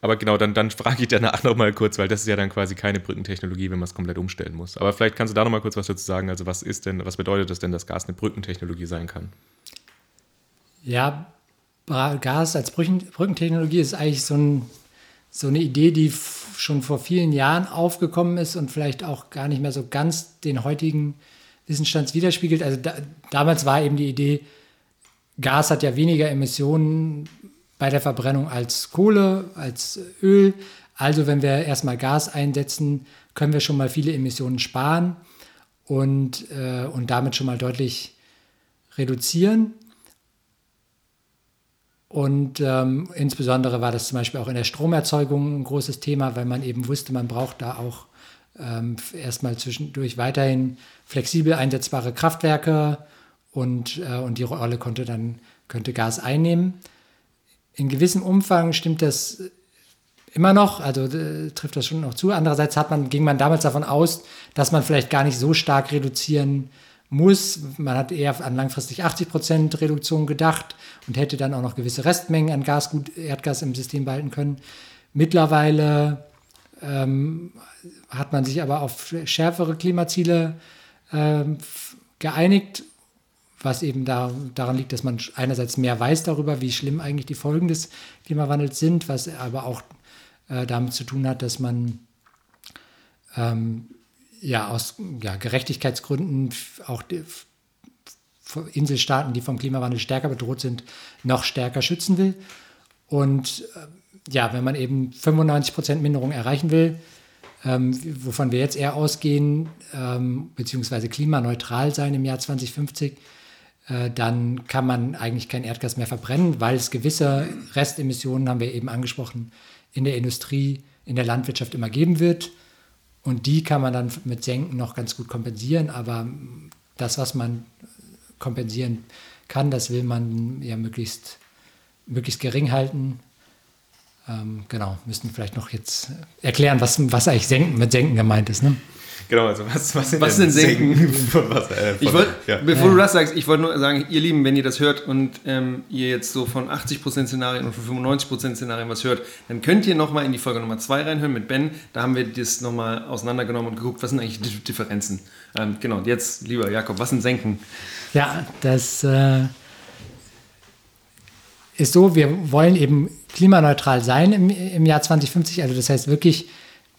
aber genau, dann, dann frage ich danach nochmal kurz, weil das ist ja dann quasi keine Brückentechnologie, wenn man es komplett umstellen muss. Aber vielleicht kannst du da nochmal kurz was dazu sagen. Also was ist denn, was bedeutet das denn, dass Gas eine Brückentechnologie sein kann? Ja, Gas als Brückentechnologie ist eigentlich so, ein, so eine Idee, die schon vor vielen Jahren aufgekommen ist und vielleicht auch gar nicht mehr so ganz den heutigen Wissensstand widerspiegelt. Also da, damals war eben die Idee, Gas hat ja weniger Emissionen bei der Verbrennung als Kohle, als Öl. Also wenn wir erstmal Gas einsetzen, können wir schon mal viele Emissionen sparen und, äh, und damit schon mal deutlich reduzieren. Und ähm, insbesondere war das zum Beispiel auch in der Stromerzeugung ein großes Thema, weil man eben wusste, man braucht da auch ähm, erstmal zwischendurch weiterhin flexibel einsetzbare Kraftwerke und, äh, und die Rolle konnte dann könnte Gas einnehmen. In gewissem Umfang stimmt das immer noch, also äh, trifft das schon noch zu. Andererseits hat man, ging man damals davon aus, dass man vielleicht gar nicht so stark reduzieren kann muss. Man hat eher an langfristig 80 Prozent Reduktion gedacht und hätte dann auch noch gewisse Restmengen an Gasgut, Erdgas im System behalten können. Mittlerweile ähm, hat man sich aber auf schärfere Klimaziele ähm, geeinigt, was eben da, daran liegt, dass man einerseits mehr weiß darüber, wie schlimm eigentlich die Folgen des Klimawandels sind, was aber auch äh, damit zu tun hat, dass man ähm, ja aus ja, Gerechtigkeitsgründen auch die, Inselstaaten, die vom Klimawandel stärker bedroht sind, noch stärker schützen will. Und äh, ja, wenn man eben 95 Prozent Minderung erreichen will, ähm, wovon wir jetzt eher ausgehen, ähm, beziehungsweise klimaneutral sein im Jahr 2050, äh, dann kann man eigentlich kein Erdgas mehr verbrennen, weil es gewisse Restemissionen, haben wir eben angesprochen, in der Industrie, in der Landwirtschaft immer geben wird. Und die kann man dann mit Senken noch ganz gut kompensieren, aber das, was man kompensieren kann, das will man ja möglichst, möglichst gering halten. Ähm, genau, müssen vielleicht noch jetzt erklären, was, was eigentlich Senken, mit Senken gemeint ist. Ne? Genau, also was, was sind was denn Senken? Senken was, äh, von, ich wollt, ja. Bevor ja. du das sagst, ich wollte nur sagen, ihr Lieben, wenn ihr das hört und ähm, ihr jetzt so von 80% Szenarien und von 95% Szenarien was hört, dann könnt ihr nochmal in die Folge Nummer 2 reinhören mit Ben. Da haben wir das nochmal auseinandergenommen und geguckt, was sind eigentlich die Differenzen. Ähm, genau, und jetzt, lieber Jakob, was sind Senken? Ja, das äh, ist so, wir wollen eben klimaneutral sein im, im Jahr 2050. Also das heißt wirklich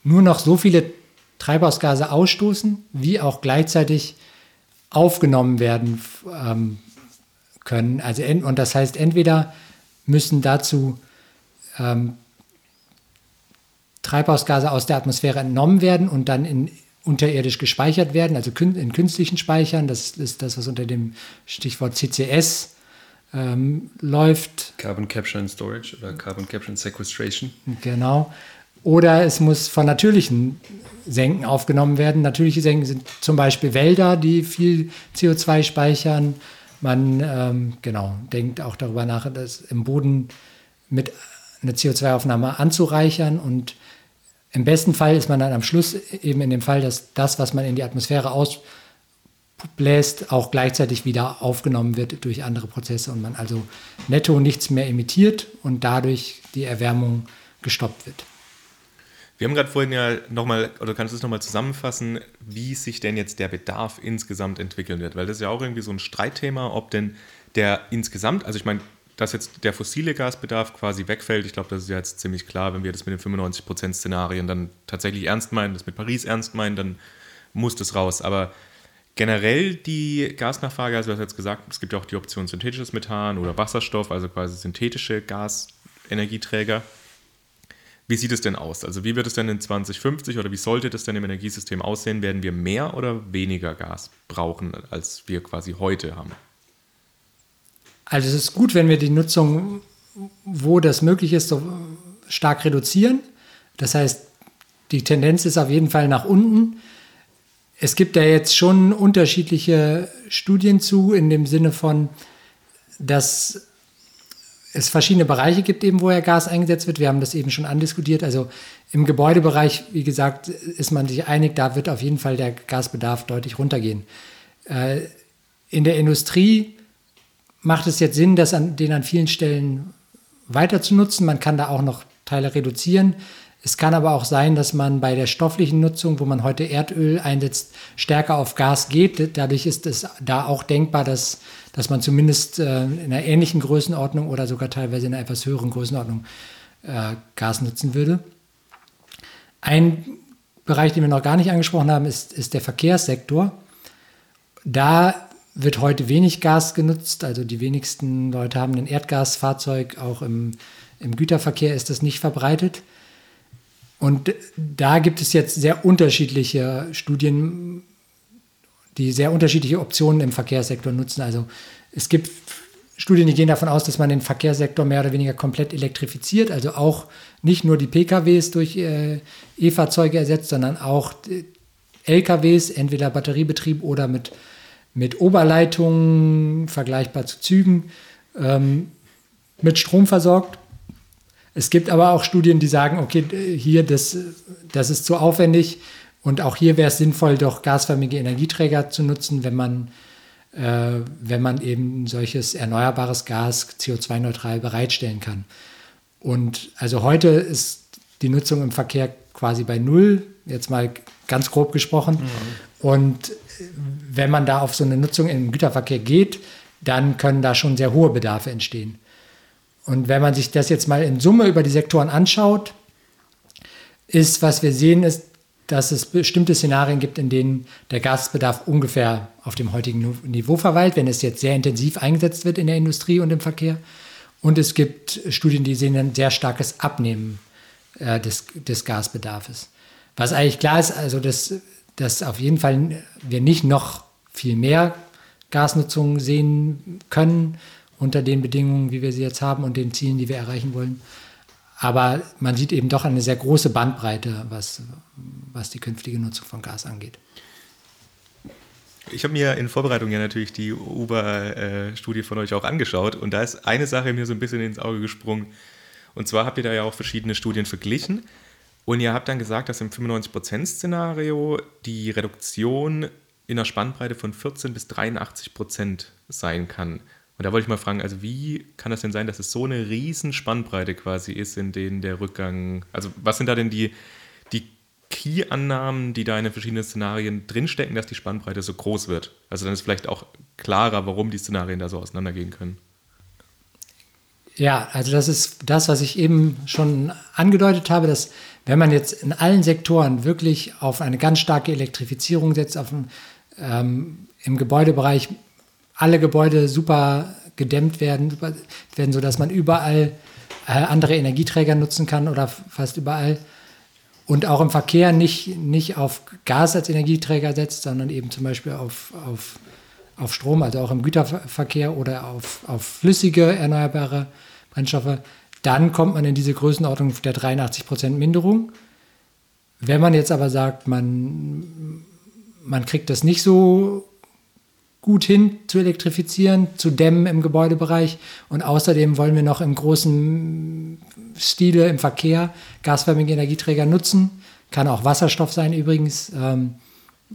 nur noch so viele Treibhausgase ausstoßen, wie auch gleichzeitig aufgenommen werden ähm, können. Also und das heißt, entweder müssen dazu ähm, Treibhausgase aus der Atmosphäre entnommen werden und dann in, unterirdisch gespeichert werden, also in künstlichen Speichern. Das ist das, was unter dem Stichwort CCS ähm, läuft. Carbon Capture and Storage oder Carbon Capture and Sequestration. Genau. Oder es muss von natürlichen Senken aufgenommen werden. Natürliche Senken sind zum Beispiel Wälder, die viel CO2 speichern. Man ähm, genau, denkt auch darüber nach, das im Boden mit einer CO2-Aufnahme anzureichern. Und im besten Fall ist man dann am Schluss eben in dem Fall, dass das, was man in die Atmosphäre ausbläst, auch gleichzeitig wieder aufgenommen wird durch andere Prozesse und man also netto nichts mehr emittiert und dadurch die Erwärmung gestoppt wird. Wir haben gerade vorhin ja nochmal, oder kannst du es nochmal zusammenfassen, wie sich denn jetzt der Bedarf insgesamt entwickeln wird? Weil das ist ja auch irgendwie so ein Streitthema, ob denn der insgesamt, also ich meine, dass jetzt der fossile Gasbedarf quasi wegfällt, ich glaube, das ist ja jetzt ziemlich klar, wenn wir das mit den 95%-Szenarien dann tatsächlich ernst meinen, das mit Paris ernst meinen, dann muss das raus. Aber generell die Gasnachfrage, also du hast jetzt gesagt, es gibt ja auch die Option synthetisches Methan oder Wasserstoff, also quasi synthetische Gasenergieträger. Wie sieht es denn aus? Also wie wird es denn in 2050 oder wie sollte das denn im Energiesystem aussehen? Werden wir mehr oder weniger Gas brauchen, als wir quasi heute haben? Also es ist gut, wenn wir die Nutzung, wo das möglich ist, so stark reduzieren. Das heißt, die Tendenz ist auf jeden Fall nach unten. Es gibt da jetzt schon unterschiedliche Studien zu, in dem Sinne von, dass es verschiedene Bereiche gibt, eben, wo ja Gas eingesetzt wird. Wir haben das eben schon andiskutiert. Also im Gebäudebereich, wie gesagt, ist man sich einig, da wird auf jeden Fall der Gasbedarf deutlich runtergehen. Äh, in der Industrie macht es jetzt Sinn, das an, den an vielen Stellen weiter zu nutzen. Man kann da auch noch Teile reduzieren. Es kann aber auch sein, dass man bei der stofflichen Nutzung, wo man heute Erdöl einsetzt, stärker auf Gas geht. Dadurch ist es da auch denkbar, dass dass man zumindest äh, in einer ähnlichen Größenordnung oder sogar teilweise in einer etwas höheren Größenordnung äh, Gas nutzen würde. Ein Bereich, den wir noch gar nicht angesprochen haben, ist, ist der Verkehrssektor. Da wird heute wenig Gas genutzt, also die wenigsten Leute haben ein Erdgasfahrzeug, auch im, im Güterverkehr ist das nicht verbreitet. Und da gibt es jetzt sehr unterschiedliche Studien, die sehr unterschiedliche Optionen im Verkehrssektor nutzen. Also es gibt Studien, die gehen davon aus, dass man den Verkehrssektor mehr oder weniger komplett elektrifiziert, also auch nicht nur die PKWs durch äh, E-Fahrzeuge ersetzt, sondern auch LKWs, entweder Batteriebetrieb oder mit, mit Oberleitungen, vergleichbar zu Zügen, ähm, mit Strom versorgt. Es gibt aber auch Studien, die sagen, okay, hier, das, das ist zu aufwendig, und auch hier wäre es sinnvoll, doch gasförmige Energieträger zu nutzen, wenn man, äh, wenn man eben solches erneuerbares Gas CO2-neutral bereitstellen kann. Und also heute ist die Nutzung im Verkehr quasi bei Null, jetzt mal ganz grob gesprochen. Mhm. Und wenn man da auf so eine Nutzung im Güterverkehr geht, dann können da schon sehr hohe Bedarfe entstehen. Und wenn man sich das jetzt mal in Summe über die Sektoren anschaut, ist, was wir sehen, ist, dass es bestimmte Szenarien gibt, in denen der Gasbedarf ungefähr auf dem heutigen Niveau verweilt, wenn es jetzt sehr intensiv eingesetzt wird in der Industrie und im Verkehr. Und es gibt Studien, die sehen ein sehr starkes Abnehmen äh, des, des Gasbedarfs. Was eigentlich klar ist, also dass, dass auf jeden Fall wir nicht noch viel mehr Gasnutzung sehen können unter den Bedingungen, wie wir sie jetzt haben und den Zielen, die wir erreichen wollen. Aber man sieht eben doch eine sehr große Bandbreite, was, was die künftige Nutzung von Gas angeht. Ich habe mir in Vorbereitung ja natürlich die Uber-Studie von euch auch angeschaut und da ist eine Sache mir so ein bisschen ins Auge gesprungen. Und zwar habt ihr da ja auch verschiedene Studien verglichen und ihr habt dann gesagt, dass im 95%-Szenario die Reduktion in einer Spannbreite von 14 bis 83 Prozent sein kann. Und da wollte ich mal fragen, also wie kann das denn sein, dass es so eine riesen Spannbreite quasi ist, in denen der Rückgang, also was sind da denn die, die Key-Annahmen, die da in den verschiedenen Szenarien drinstecken, dass die Spannbreite so groß wird? Also dann ist vielleicht auch klarer, warum die Szenarien da so auseinandergehen können. Ja, also das ist das, was ich eben schon angedeutet habe, dass wenn man jetzt in allen Sektoren wirklich auf eine ganz starke Elektrifizierung setzt, auf ein, ähm, im Gebäudebereich alle Gebäude super gedämmt werden, werden, sodass man überall äh, andere Energieträger nutzen kann oder fast überall. und auch im Verkehr nicht, nicht auf Gas als Energieträger setzt, sondern eben zum Beispiel auf, auf, auf Strom, also auch im Güterverkehr oder auf, auf flüssige erneuerbare Brennstoffe, dann kommt man in diese Größenordnung der 83 Prozent Minderung. Wenn man jetzt aber sagt, man, man kriegt das nicht so gut hin zu elektrifizieren, zu dämmen im Gebäudebereich. Und außerdem wollen wir noch im großen Stile im Verkehr gasförmige Energieträger nutzen. Kann auch Wasserstoff sein übrigens ähm,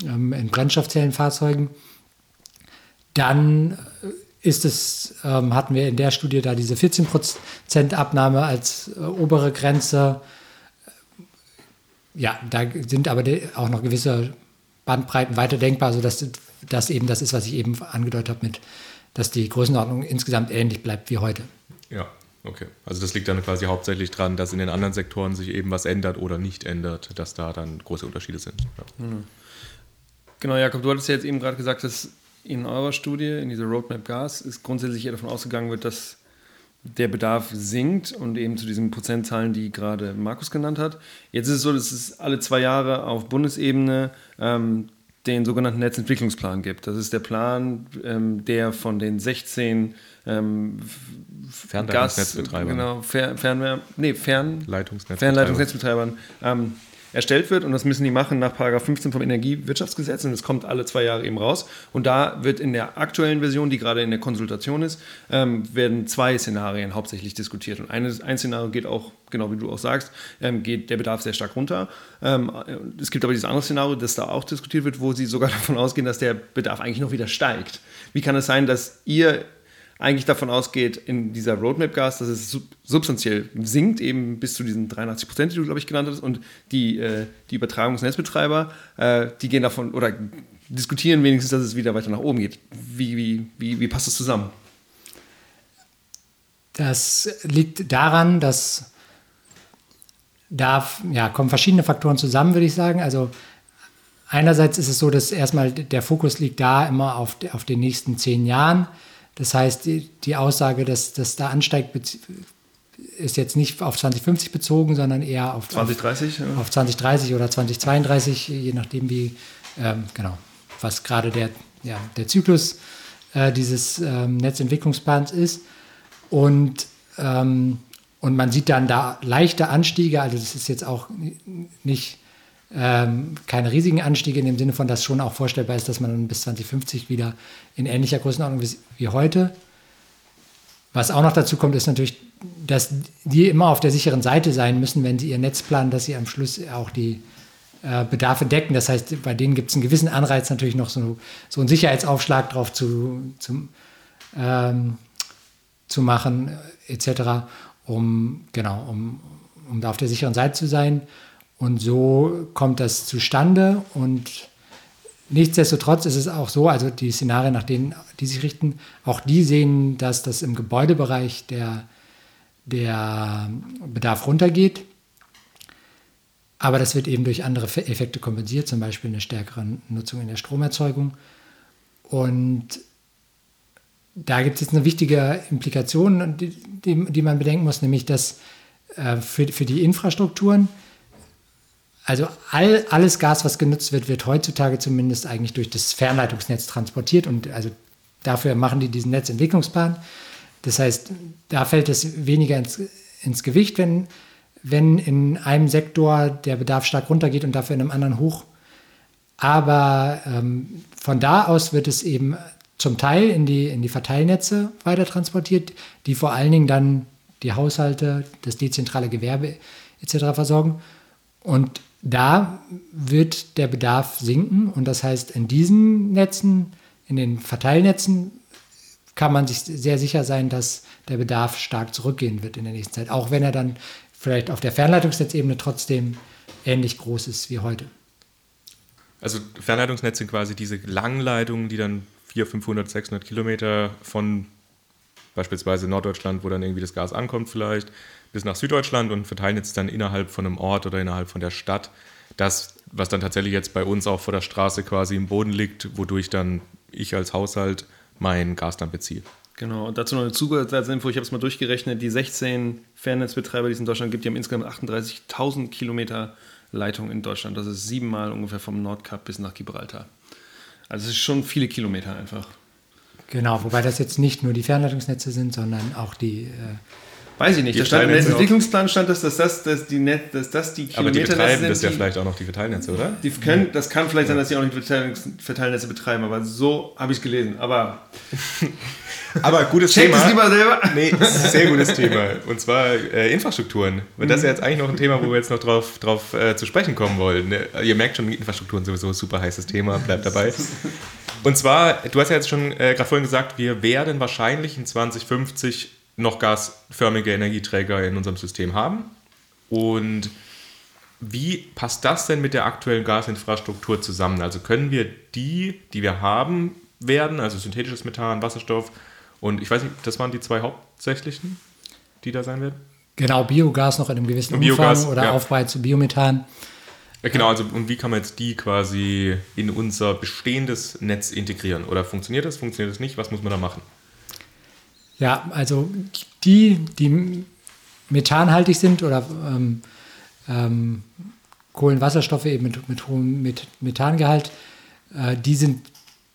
ähm in Brennstoffzellenfahrzeugen. Dann äh, ist es, ähm, hatten wir in der Studie da diese 14% Abnahme als äh, obere Grenze. Ja, da sind aber auch noch gewisse Bandbreiten weiter denkbar, sodass das eben das ist, was ich eben angedeutet habe, mit, dass die Größenordnung insgesamt ähnlich bleibt wie heute. Ja, okay. Also das liegt dann quasi hauptsächlich daran, dass in den anderen Sektoren sich eben was ändert oder nicht ändert, dass da dann große Unterschiede sind. Ja. Mhm. Genau, Jakob, du hattest ja jetzt eben gerade gesagt, dass in eurer Studie, in dieser Roadmap Gas, ist grundsätzlich eher davon ausgegangen wird, dass der Bedarf sinkt und eben zu diesen Prozentzahlen, die gerade Markus genannt hat. Jetzt ist es so, dass es alle zwei Jahre auf Bundesebene ähm, den sogenannten Netzentwicklungsplan gibt. Das ist der Plan, ähm, der von den 16 ähm, Fernleitungsnetzbetreibern, genau, Fer Fernwärme, nee, Fern Fernleitungsnetzbetreibern. Ähm, erstellt wird und das müssen die machen nach 15 vom Energiewirtschaftsgesetz und das kommt alle zwei Jahre eben raus. Und da wird in der aktuellen Version, die gerade in der Konsultation ist, ähm, werden zwei Szenarien hauptsächlich diskutiert. Und eine, ein Szenario geht auch, genau wie du auch sagst, ähm, geht der Bedarf sehr stark runter. Ähm, es gibt aber dieses andere Szenario, das da auch diskutiert wird, wo sie sogar davon ausgehen, dass der Bedarf eigentlich noch wieder steigt. Wie kann es sein, dass ihr eigentlich davon ausgeht, in dieser Roadmap-Gas, dass es substanziell sinkt, eben bis zu diesen 83 Prozent, die du, glaube ich, genannt hast. Und die, äh, die Übertragungsnetzbetreiber, äh, die gehen davon oder diskutieren wenigstens, dass es wieder weiter nach oben geht. Wie, wie, wie, wie passt das zusammen? Das liegt daran, dass da ja, kommen verschiedene Faktoren zusammen, würde ich sagen. Also einerseits ist es so, dass erstmal der Fokus liegt da immer auf, auf den nächsten zehn Jahren. Das heißt, die, die Aussage, dass das da ansteigt, ist jetzt nicht auf 2050 bezogen, sondern eher auf 2030, auf, ja. auf 2030 oder 2032, je nachdem wie ähm, genau was gerade der ja, der Zyklus äh, dieses ähm, Netzentwicklungsplans ist und ähm, und man sieht dann da leichte Anstiege, also das ist jetzt auch nicht ähm, keine riesigen Anstiege in dem Sinne von, dass schon auch vorstellbar ist, dass man bis 2050 wieder in ähnlicher Größenordnung wie, wie heute. Was auch noch dazu kommt, ist natürlich, dass die immer auf der sicheren Seite sein müssen, wenn sie ihr Netz planen, dass sie am Schluss auch die äh, Bedarfe decken. Das heißt, bei denen gibt es einen gewissen Anreiz, natürlich noch so, so einen Sicherheitsaufschlag drauf zu, zu, ähm, zu machen, etc., um, genau, um, um da auf der sicheren Seite zu sein. Und so kommt das zustande und nichtsdestotrotz ist es auch so, also die Szenarien, nach denen die sich richten, auch die sehen, dass das im Gebäudebereich der, der Bedarf runtergeht. Aber das wird eben durch andere Effekte kompensiert, zum Beispiel eine stärkere Nutzung in der Stromerzeugung. Und da gibt es jetzt eine wichtige Implikation, die, die, die man bedenken muss, nämlich dass äh, für, für die Infrastrukturen also all, alles Gas, was genutzt wird, wird heutzutage zumindest eigentlich durch das Fernleitungsnetz transportiert und also dafür machen die diesen Netzentwicklungsplan. Das heißt, da fällt es weniger ins, ins Gewicht, wenn, wenn in einem Sektor der Bedarf stark runtergeht und dafür in einem anderen hoch. Aber ähm, von da aus wird es eben zum Teil in die, in die Verteilnetze weiter transportiert, die vor allen Dingen dann die Haushalte, das dezentrale Gewerbe etc. versorgen. Und da wird der Bedarf sinken und das heißt, in diesen Netzen, in den Verteilnetzen, kann man sich sehr sicher sein, dass der Bedarf stark zurückgehen wird in der nächsten Zeit, auch wenn er dann vielleicht auf der Fernleitungsnetzebene trotzdem ähnlich groß ist wie heute. Also Fernleitungsnetze sind quasi diese Langleitungen, die dann 400, 500, 600 Kilometer von beispielsweise Norddeutschland, wo dann irgendwie das Gas ankommt vielleicht, bis nach Süddeutschland und verteilen jetzt dann innerhalb von einem Ort oder innerhalb von der Stadt das, was dann tatsächlich jetzt bei uns auch vor der Straße quasi im Boden liegt, wodurch dann ich als Haushalt mein Gas dann beziehe. Genau, und dazu noch eine Zusatzinfo, ich habe es mal durchgerechnet, die 16 Fernnetzbetreiber, die es in Deutschland gibt, die haben insgesamt 38.000 Kilometer Leitung in Deutschland. Das ist siebenmal ungefähr vom Nordkap bis nach Gibraltar. Also es ist schon viele Kilometer einfach. Genau, wobei das jetzt nicht nur die Fernleitungsnetze sind, sondern auch die. Äh, Weiß ich nicht. Die Da stand im Verteilnetze Netzentwicklungsplan stand das, dass das, dass die, Net, dass das die Aber die Kilometer betreiben sind, das ja die- vielleicht auch noch die Verteilnetze, oder? Die können, das kann vielleicht sein, dass sie auch nicht Verteilnetze betreiben, aber so habe ich es gelesen. Aber Aber gutes check Thema. es lieber selber. Nee, sehr gutes Thema. Und zwar äh, Infrastrukturen. Weil das ist ja jetzt eigentlich noch ein Thema, wo wir jetzt noch drauf, drauf äh, zu sprechen kommen wollen. Ne? Ihr merkt schon, Infrastrukturen sowieso ein super heißes Thema, bleibt dabei. Und zwar, du hast ja jetzt schon äh, gerade vorhin gesagt, wir werden wahrscheinlich in 2050 noch gasförmige Energieträger in unserem System haben. Und wie passt das denn mit der aktuellen Gasinfrastruktur zusammen? Also können wir die, die wir haben, werden, also synthetisches Methan, Wasserstoff und ich weiß nicht, das waren die zwei hauptsächlichen, die da sein werden? genau, Biogas noch in einem gewissen Biogas, Umfang oder ja. Aufbereitung zu Biomethan. Ja, genau, also und wie kann man jetzt die quasi in unser bestehendes Netz integrieren? Oder funktioniert das, funktioniert das nicht? Was muss man da machen? Ja, also die, die methanhaltig sind oder ähm, ähm, Kohlenwasserstoffe eben mit, mit hohem Met Methangehalt, äh, die sind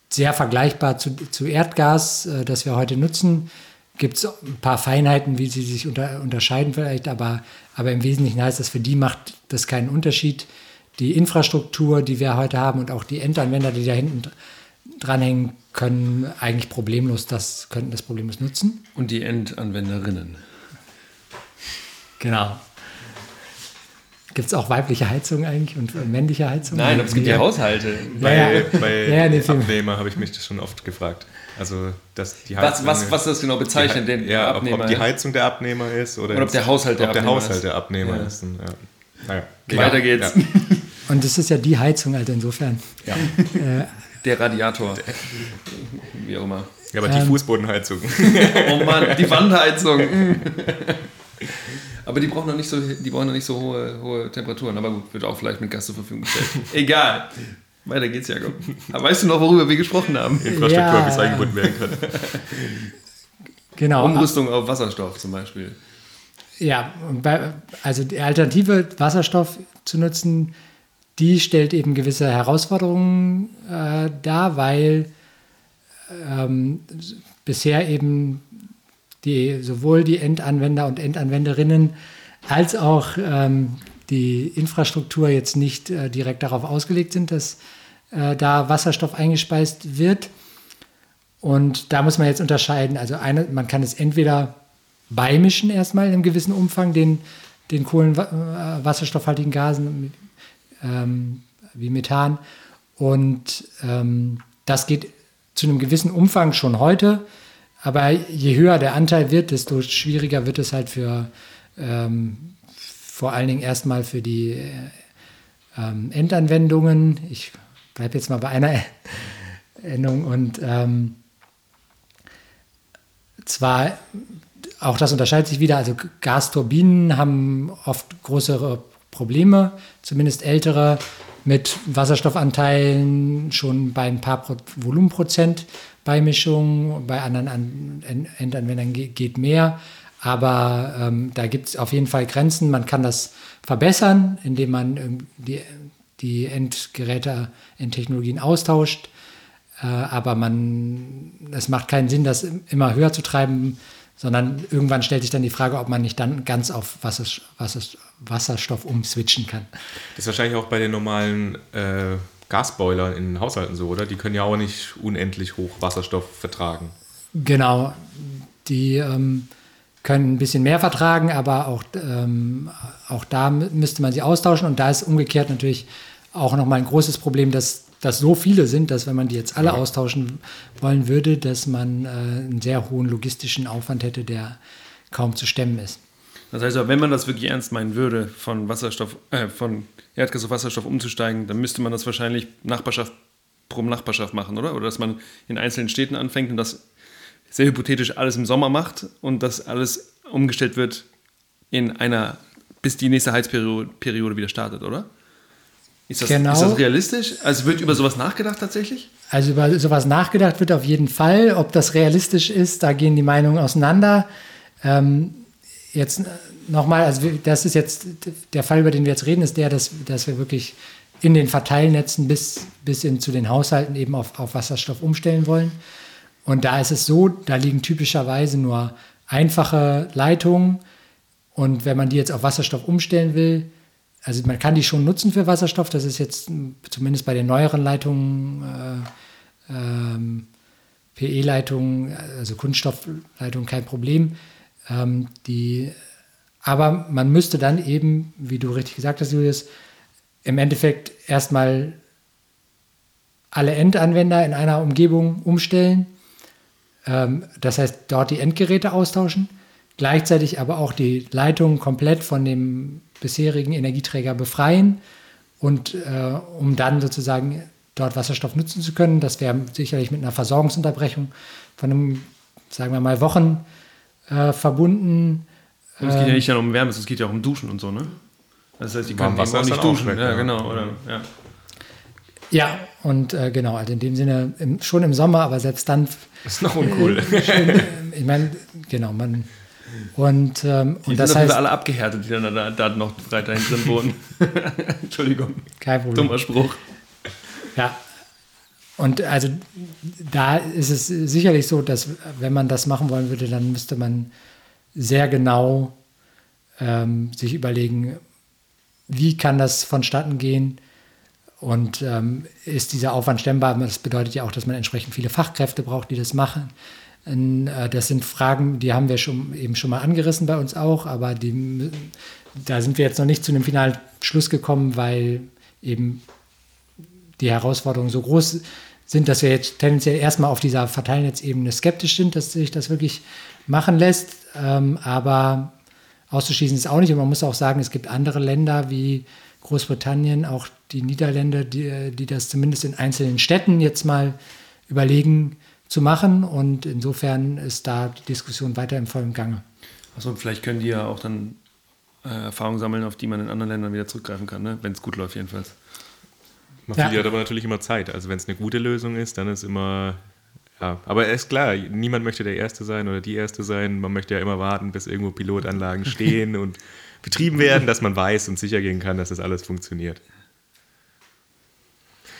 sehr vergleichbar zu, zu Erdgas, äh, das wir heute nutzen. Gibt es ein paar Feinheiten, wie sie sich unter, unterscheiden vielleicht, aber, aber im Wesentlichen heißt das, für die macht das keinen Unterschied. Die Infrastruktur, die wir heute haben und auch die Endanwender, die da hinten dranhängen, können eigentlich problemlos das, könnten das problemlos nutzen. Und die Endanwenderinnen. Genau. Gibt es auch weibliche Heizung eigentlich und äh, männliche Heizung? Nein, aber es gibt ja. Haushalte. Bei, ja. bei Ja, nee. Abnehmer habe ich mich das schon oft gefragt. Also, dass die Was, Heizung- was, was das genau die, bezeichnet, den ja, ob, Abnehmer? ob die Heizung der Abnehmer ist oder, Oder ob der Haushalt der ob der Abnehmer Haushalt ist. der Abnehmer Ja. ist. Und, ja. Naja, Weiter egal. geht's. Ja. Und das ist ja die Heizung, also insofern. Ja. Der Radiator. Wie auch immer. Ja, aber die Ähm. Fußbodenheizung. Oh Mann, die Wandheizung. Aber die brauchen noch nicht so, die brauchen noch nicht so hohe, hohe Temperaturen. Aber gut, wird auch vielleicht mit Gas zur Verfügung gestellt. Egal. Weiter geht's, Jakob. Aber weißt du noch, worüber wir gesprochen haben? Infrastruktur, Ja. bis eingebunden werden kann. Genau. Umrüstung auf Wasserstoff zum Beispiel. Ja, also die Alternative, Wasserstoff zu nutzen, die stellt eben gewisse Herausforderungen äh, dar, weil ähm, bisher eben die, sowohl die Endanwender und Endanwenderinnen als auch ähm, die Infrastruktur jetzt nicht äh, direkt darauf ausgelegt sind, dass äh, da Wasserstoff eingespeist wird. Und da muss man jetzt unterscheiden. Also eine, man kann es entweder beimischen erstmal in einem gewissen Umfang, den, den kohlenwasserstoffhaltigen Gasen ähm, wie Methan. Und ähm, das geht zu einem gewissen Umfang schon heute. Aber je höher der Anteil wird, desto schwieriger wird es halt für ähm, vor allen Dingen erstmal für die äh, ähm, Endanwendungen. Ich bleibe jetzt mal bei einer Endung und ähm, zwar auch das unterscheidet sich wieder. Also Gasturbinen haben oft größere Probleme, zumindest ältere, mit Wasserstoffanteilen schon bei ein paar Pro Volumenprozent Beimischung. Bei anderen An End- Endanwendern ge geht mehr. Aber ähm, da gibt es auf jeden Fall Grenzen. Man kann das verbessern, indem man ähm, die, die Endgeräte, Endtechnologien austauscht. Äh, aber man, es macht keinen Sinn, das immer höher zu treiben, sondern irgendwann stellt sich dann die Frage, ob man nicht dann ganz auf Wassers Wassers Wasserstoff umswitchen kann. Das ist wahrscheinlich auch bei den normalen äh, Gasboilern in Haushalten so, oder? Die können ja auch nicht unendlich hoch Wasserstoff vertragen. Genau, die ähm, können ein bisschen mehr vertragen, aber auch, ähm, auch da mü- müsste man sie austauschen. Und da ist umgekehrt natürlich auch nochmal ein großes Problem, dass dass so viele sind, dass wenn man die jetzt alle austauschen wollen würde, dass man äh, einen sehr hohen logistischen Aufwand hätte, der kaum zu stemmen ist. Das heißt, aber wenn man das wirklich ernst meinen würde, von Wasserstoff, äh, von Erdgas auf Wasserstoff umzusteigen, dann müsste man das wahrscheinlich Nachbarschaft pro Nachbarschaft machen, oder? Oder dass man in einzelnen Städten anfängt und das sehr hypothetisch alles im Sommer macht und das alles umgestellt wird in einer, bis die nächste Heizperiode Periode wieder startet, oder? Ist das, Genau. ist das realistisch? Also wird über sowas nachgedacht tatsächlich? Also über sowas nachgedacht wird auf jeden Fall. Ob das realistisch ist, da gehen die Meinungen auseinander. Ähm, jetzt nochmal, also das ist jetzt der Fall, über den wir jetzt reden, ist der, dass, dass wir wirklich in den Verteilnetzen bis, bis hin zu den Haushalten eben auf, auf Wasserstoff umstellen wollen. Und da ist es so, da liegen typischerweise nur einfache Leitungen. Und wenn man die jetzt auf Wasserstoff umstellen will, also man kann die schon nutzen für Wasserstoff, das ist jetzt zumindest bei den neueren Leitungen, äh, ähm, PE-Leitungen, also Kunststoffleitungen kein Problem. Ähm, die, aber man müsste dann eben, wie du richtig gesagt hast, Julius, im Endeffekt erstmal alle Endanwender in einer Umgebung umstellen. Ähm, das heißt, dort die Endgeräte austauschen, gleichzeitig aber auch die Leitung komplett von dem bisherigen Energieträger befreien und äh, um dann sozusagen dort Wasserstoff nutzen zu können. Das wäre sicherlich mit einer Versorgungsunterbrechung von einem, sagen wir mal, Wochen äh, verbunden. Und es geht ja nicht nur um Wärme, es geht ja auch um Duschen und so, ne? Das heißt, die können Wasser auch nicht auch duschen. weg, ja, genau. Oder, ja. Ja, und äh, genau, also in dem Sinne im, schon im Sommer, aber selbst dann, Das ist noch uncool. schön, äh, ich meine, genau, man und, ähm, und das sind heißt, Fall alle abgehärtet, die dann da, da noch weiterhin drin wohnen. Entschuldigung. kein Problem. Dummer Spruch. Ja. Und also da ist es sicherlich so, dass wenn man das machen wollen würde, dann müsste man sehr genau ähm, sich überlegen, wie kann das vonstatten gehen und ähm, ist dieser Aufwand stemmbar? Das bedeutet ja auch, dass man entsprechend viele Fachkräfte braucht, die das machen. Äh, das sind Fragen, die haben wir schon eben schon mal angerissen bei uns auch, aber die, da sind wir jetzt noch nicht zu einem finalen Schluss gekommen, weil eben die Herausforderungen so groß sind, dass wir jetzt tendenziell erstmal auf dieser Verteilnetzebene skeptisch sind, dass sich das wirklich machen lässt. Ähm, aber auszuschließen ist auch nicht. Und man muss auch sagen, es gibt andere Länder wie Großbritannien, auch die Niederländer, die, die das zumindest in einzelnen Städten jetzt mal überlegen zu machen. Und insofern ist da die Diskussion weiter im vollen Gange. Achso, vielleicht können die ja auch dann äh, Erfahrungen sammeln, auf die man in anderen Ländern wieder zurückgreifen kann, ne? wenn es gut läuft jedenfalls. Man Ja. verliert aber natürlich immer Zeit. Also wenn es eine gute Lösung ist, dann ist immer. Ja, aber ist klar, niemand möchte der Erste sein oder die Erste sein. Man möchte ja immer warten, bis irgendwo Pilotanlagen stehen und betrieben werden, dass man weiß und sicher gehen kann, dass das alles funktioniert.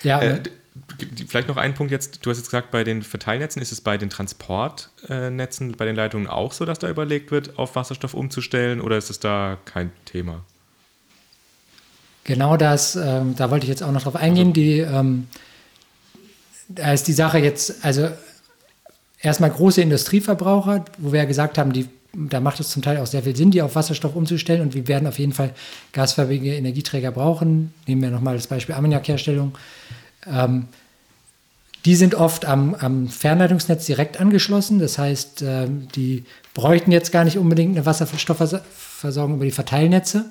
Ja, Äh, vielleicht noch ein Punkt jetzt. Du hast jetzt gesagt, bei den Verteilnetzen ist es bei den Transportnetzen, bei den Leitungen auch so, dass da überlegt wird, auf Wasserstoff umzustellen oder ist es da kein Thema? Genau das, ähm, da wollte ich jetzt auch noch drauf eingehen. Die, ähm, da ist die Sache jetzt, also erstmal große Industrieverbraucher, wo wir ja gesagt haben, die, da macht es zum Teil auch sehr viel Sinn, die auf Wasserstoff umzustellen und wir werden auf jeden Fall gasförmige Energieträger brauchen. Nehmen wir nochmal das Beispiel Ammoniakherstellung. Ähm, die sind oft am, am Fernleitungsnetz direkt angeschlossen. Das heißt, ähm, die bräuchten jetzt gar nicht unbedingt eine Wasserstoffversorgung über die Verteilnetze.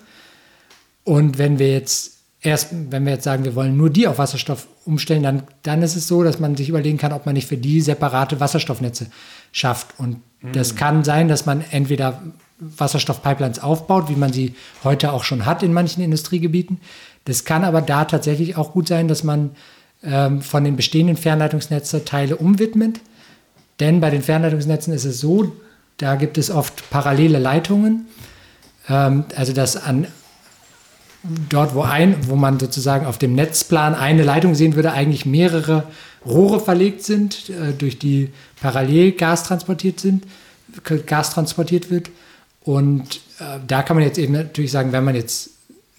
Und wenn wir jetzt erst, wenn wir jetzt sagen, wir wollen nur die auf Wasserstoff umstellen, dann, dann ist es so, dass man sich überlegen kann, ob man nicht für die separate Wasserstoffnetze schafft. Und das kann sein, dass man entweder Wasserstoffpipelines aufbaut, wie man sie heute auch schon hat in manchen Industriegebieten. Das kann aber da tatsächlich auch gut sein, dass man ähm, von den bestehenden Fernleitungsnetzen Teile umwidmet. Denn bei den Fernleitungsnetzen ist es so, da gibt es oft parallele Leitungen. Ähm, also dass an dort, wo ein, wo man sozusagen auf dem Netzplan eine Leitung sehen würde, eigentlich mehrere Rohre verlegt sind, äh, durch die parallel Gas transportiert sind, Gas transportiert wird. Und äh, da kann man jetzt eben natürlich sagen, wenn man jetzt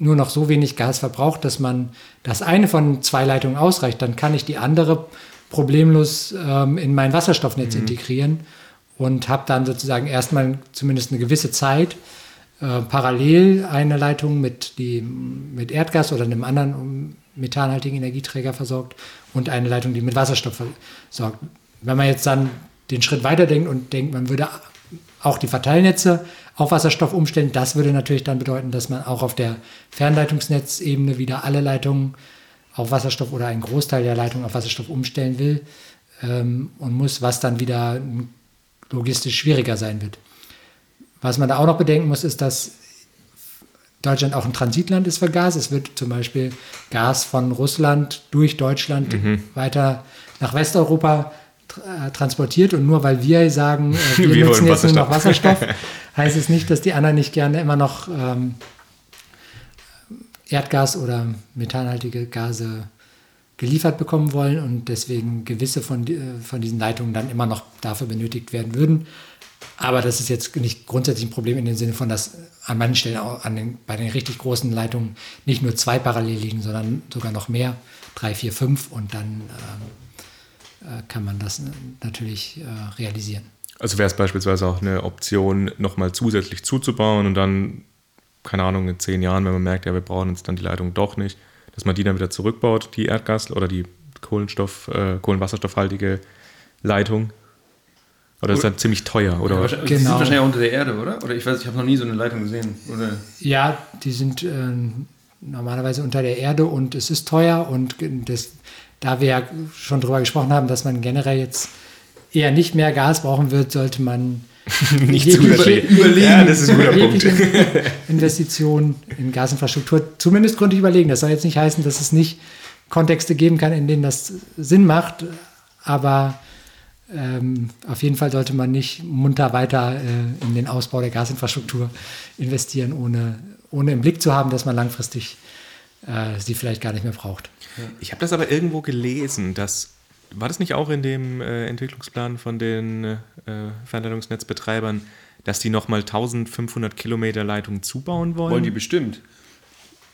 nur noch so wenig Gas verbraucht, dass man das eine von zwei Leitungen ausreicht, dann kann ich die andere problemlos ähm, in mein Wasserstoffnetz integrieren und habe dann sozusagen erstmal zumindest eine gewisse Zeit äh, parallel eine Leitung mit, die, mit Erdgas oder einem anderen methanhaltigen Energieträger versorgt und eine Leitung, die mit Wasserstoff versorgt. Wenn man jetzt dann den Schritt weiterdenkt und denkt, man würde auch die Verteilnetze auf Wasserstoff umstellen, das würde natürlich dann bedeuten, dass man auch auf der Fernleitungsnetzebene wieder alle Leitungen auf Wasserstoff oder einen Großteil der Leitungen auf Wasserstoff umstellen will ähm, und muss, was dann wieder logistisch schwieriger sein wird. Was man da auch noch bedenken muss, ist, dass Deutschland auch ein Transitland ist für Gas. Es wird zum Beispiel Gas von Russland durch Deutschland mhm. weiter nach Westeuropa transportiert. Und nur weil wir sagen, äh, wir, wir nutzen jetzt nur noch Wasserstoff, heißt es nicht, dass die anderen nicht gerne immer noch ähm, Erdgas oder methanhaltige Gase geliefert bekommen wollen und deswegen gewisse von, äh, von diesen Leitungen dann immer noch dafür benötigt werden würden. Aber das ist jetzt nicht grundsätzlich ein Problem in dem Sinne von, dass an manchen Stellen auch an den, bei den richtig großen Leitungen nicht nur zwei parallel liegen, sondern sogar noch mehr, drei, vier, fünf und dann äh, äh kann man das natürlich äh, realisieren. Also wäre es beispielsweise auch eine Option, nochmal zusätzlich zuzubauen und dann, keine Ahnung, in zehn Jahren, wenn man merkt, ja, wir brauchen jetzt dann die Leitung doch nicht, dass man die dann wieder zurückbaut, die Erdgas- oder die Kohlenstoff, äh, Kohlenwasserstoffhaltige Leitung. Oder ist das ziemlich teuer? Oder? Ja, genau. Die sind wahrscheinlich auch unter der Erde, oder? Oder ich weiß, ich habe noch nie so eine Leitung gesehen. Oder? Ja, die sind äh, normalerweise unter der Erde und es ist teuer. Und das, da wir ja schon darüber gesprochen haben, dass man generell jetzt eher nicht mehr Gas brauchen wird, sollte man nicht zu überlegen. Ja, das ist ein guter Punkt. Investitionen in Gasinfrastruktur zumindest gründlich überlegen. Das soll jetzt nicht heißen, dass es nicht Kontexte geben kann, in denen das Sinn macht, aber ähm, auf jeden Fall sollte man nicht munter weiter äh, in den Ausbau der Gasinfrastruktur investieren, ohne, ohne im Blick zu haben, dass man langfristig äh, sie vielleicht gar nicht mehr braucht. Ich habe das aber irgendwo gelesen, dass war das nicht auch in dem äh, Entwicklungsplan von den äh, Fernleitungsnetzbetreibern, dass die nochmal 1500 Kilometer Leitung zubauen wollen? Wollen die bestimmt.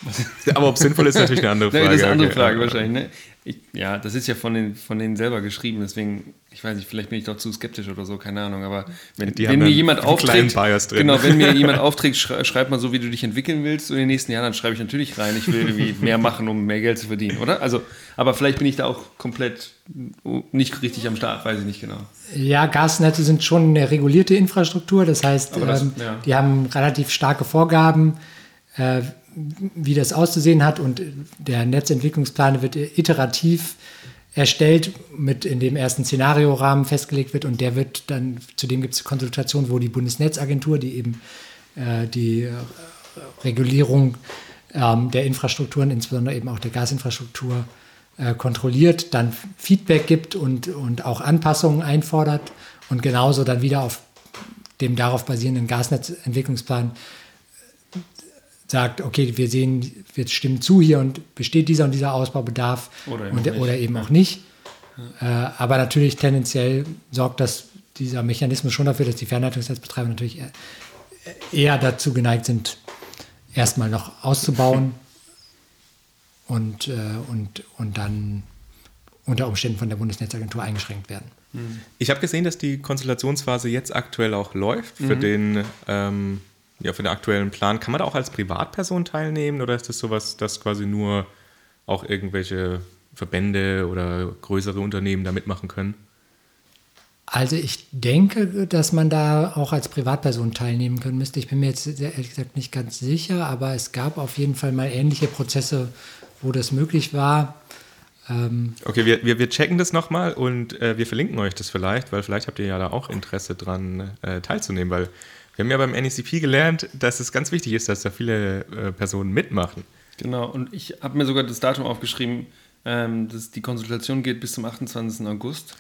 Aber ob sinnvoll ist, natürlich eine andere Frage. Nein, das ist eine andere Frage okay. wahrscheinlich. Ne? Ich, ja, das ist ja von, den, von denen selber geschrieben, deswegen, ich weiß nicht, vielleicht bin ich doch zu skeptisch oder so, keine Ahnung. Aber wenn, wenn mir jemand aufträgt, genau, wenn mir jemand aufträgt, schreib mal so, wie du dich entwickeln willst in den nächsten Jahren, dann schreibe ich natürlich rein, ich will irgendwie mehr machen, um mehr Geld zu verdienen, oder? Also, aber vielleicht bin ich da auch komplett nicht richtig am Start, weiß ich nicht genau. Ja, Gasnetze sind schon eine regulierte Infrastruktur, das heißt, das, ähm, ja. die haben relativ starke Vorgaben. Äh, wie das auszusehen hat und der Netzentwicklungsplan wird iterativ erstellt, mit in dem ersten Szenariorahmen festgelegt wird. Und der wird dann, zudem gibt es Konsultationen, wo die Bundesnetzagentur, die eben äh, die äh, Regulierung ähm, der Infrastrukturen, insbesondere eben auch der Gasinfrastruktur, äh, kontrolliert, dann Feedback gibt und, und auch Anpassungen einfordert und genauso dann wieder auf dem darauf basierenden Gasnetzentwicklungsplan sagt, okay, wir sehen, wir stimmen zu hier und besteht dieser und dieser Ausbaubedarf oder eben, und, oder eben auch nicht. Ja. Äh, aber natürlich tendenziell sorgt das, dieser Mechanismus schon dafür, dass die Fernleitungsnetzbetreiber natürlich eher dazu geneigt sind, erstmal noch auszubauen und, äh, und, und dann unter Umständen von der Bundesnetzagentur eingeschränkt werden. Ich habe gesehen, dass die Konsultationsphase jetzt aktuell auch läuft für mhm. den ähm, ja, für den aktuellen Plan. Kann man da auch als Privatperson teilnehmen oder ist das sowas, dass quasi nur auch irgendwelche Verbände oder größere Unternehmen da mitmachen können? Also ich denke, dass man da auch als Privatperson teilnehmen können müsste. Ich bin mir jetzt ehrlich gesagt nicht ganz sicher, aber es gab auf jeden Fall mal ähnliche Prozesse, wo das möglich war. Ähm okay, wir, wir, wir checken das nochmal und äh, wir verlinken euch das vielleicht, weil vielleicht habt ihr ja da auch Interesse dran äh, teilzunehmen, weil wir haben ja beim NECP gelernt, dass es ganz wichtig ist, dass da viele äh, Personen mitmachen. Genau, und ich habe mir sogar das Datum aufgeschrieben, ähm, dass die Konsultation geht bis zum 28. August.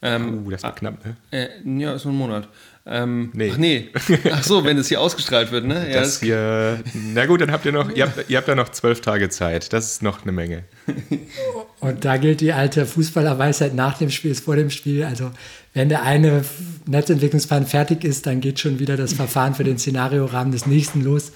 Ähm, oh, das war knapp, ne? Äh, ja, ist nur ein Monat. Ähm, nee. Ach nee. Ach so, wenn es hier ausgestrahlt wird, ne? Ja, das hier, na gut, dann habt ihr noch, ihr habt, ihr habt da noch zwölf Tage Zeit. Das ist noch eine Menge. Und da gilt die alte Fußballerweisheit nach dem Spiel ist vor dem Spiel. Also wenn der eine Netzentwicklungsplan fertig ist, dann geht schon wieder das Verfahren für den Szenariorahmen des nächsten los.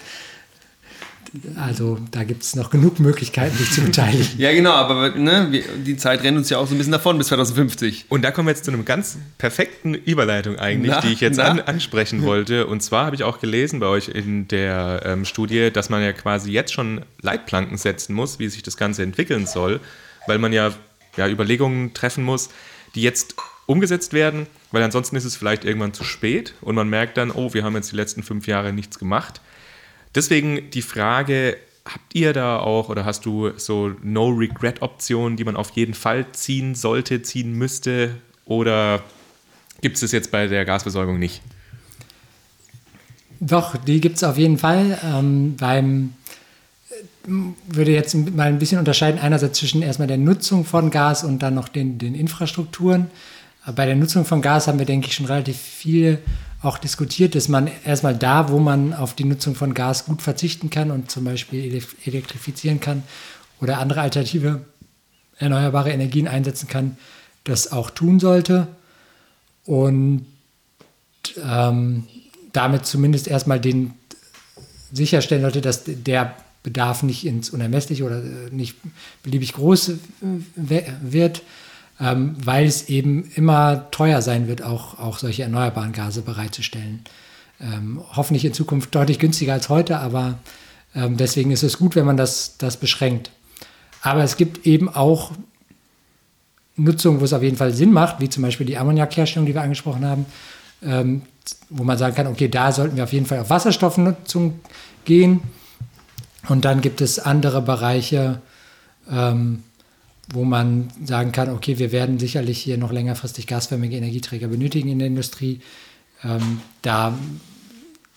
Also da gibt es noch genug Möglichkeiten, sich zu beteiligen. ja, genau, aber ne, die Zeit rennt uns ja auch so ein bisschen davon bis 2050. Und da kommen wir jetzt zu einer ganz perfekten Überleitung eigentlich, na, die ich jetzt an, ansprechen wollte. Und zwar habe ich auch gelesen bei euch in der ähm, Studie, dass man ja quasi jetzt schon Leitplanken setzen muss, wie sich das Ganze entwickeln soll, weil man ja, ja Überlegungen treffen muss, die jetzt umgesetzt werden, weil ansonsten ist es vielleicht irgendwann zu spät und man merkt dann, oh, wir haben jetzt die letzten fünf Jahre nichts gemacht. Deswegen die Frage, habt ihr da auch oder hast du so No-Regret-Optionen, die man auf jeden Fall ziehen sollte, ziehen müsste oder gibt es das jetzt bei der Gasversorgung nicht? Doch, die gibt es auf jeden Fall. Ähm, beim äh, würde jetzt mal ein bisschen unterscheiden, einerseits zwischen erstmal der Nutzung von Gas und dann noch den, den Infrastrukturen. Bei der Nutzung von Gas haben wir, denke ich, schon relativ viel auch diskutiert, dass man erstmal da, wo man auf die Nutzung von Gas gut verzichten kann und zum Beispiel elektrifizieren kann oder andere alternative erneuerbare Energien einsetzen kann, das auch tun sollte. Und ähm, damit zumindest erstmal den sicherstellen sollte, dass der Bedarf nicht ins Unermessliche oder nicht beliebig groß äh, wird, ähm, weil es eben immer teuer sein wird, auch, auch solche erneuerbaren Gase bereitzustellen. Ähm, hoffentlich in Zukunft deutlich günstiger als heute, aber ähm, deswegen ist es gut, wenn man das, das beschränkt. Aber es gibt eben auch Nutzungen, wo es auf jeden Fall Sinn macht, wie zum Beispiel die Ammoniakherstellung, die wir angesprochen haben, ähm, wo man sagen kann, okay, da sollten wir auf jeden Fall auf Wasserstoffnutzung gehen. Und dann gibt es andere Bereiche, ähm, wo man sagen kann, okay, wir werden sicherlich hier noch längerfristig gasförmige Energieträger benötigen in der Industrie. Ähm, da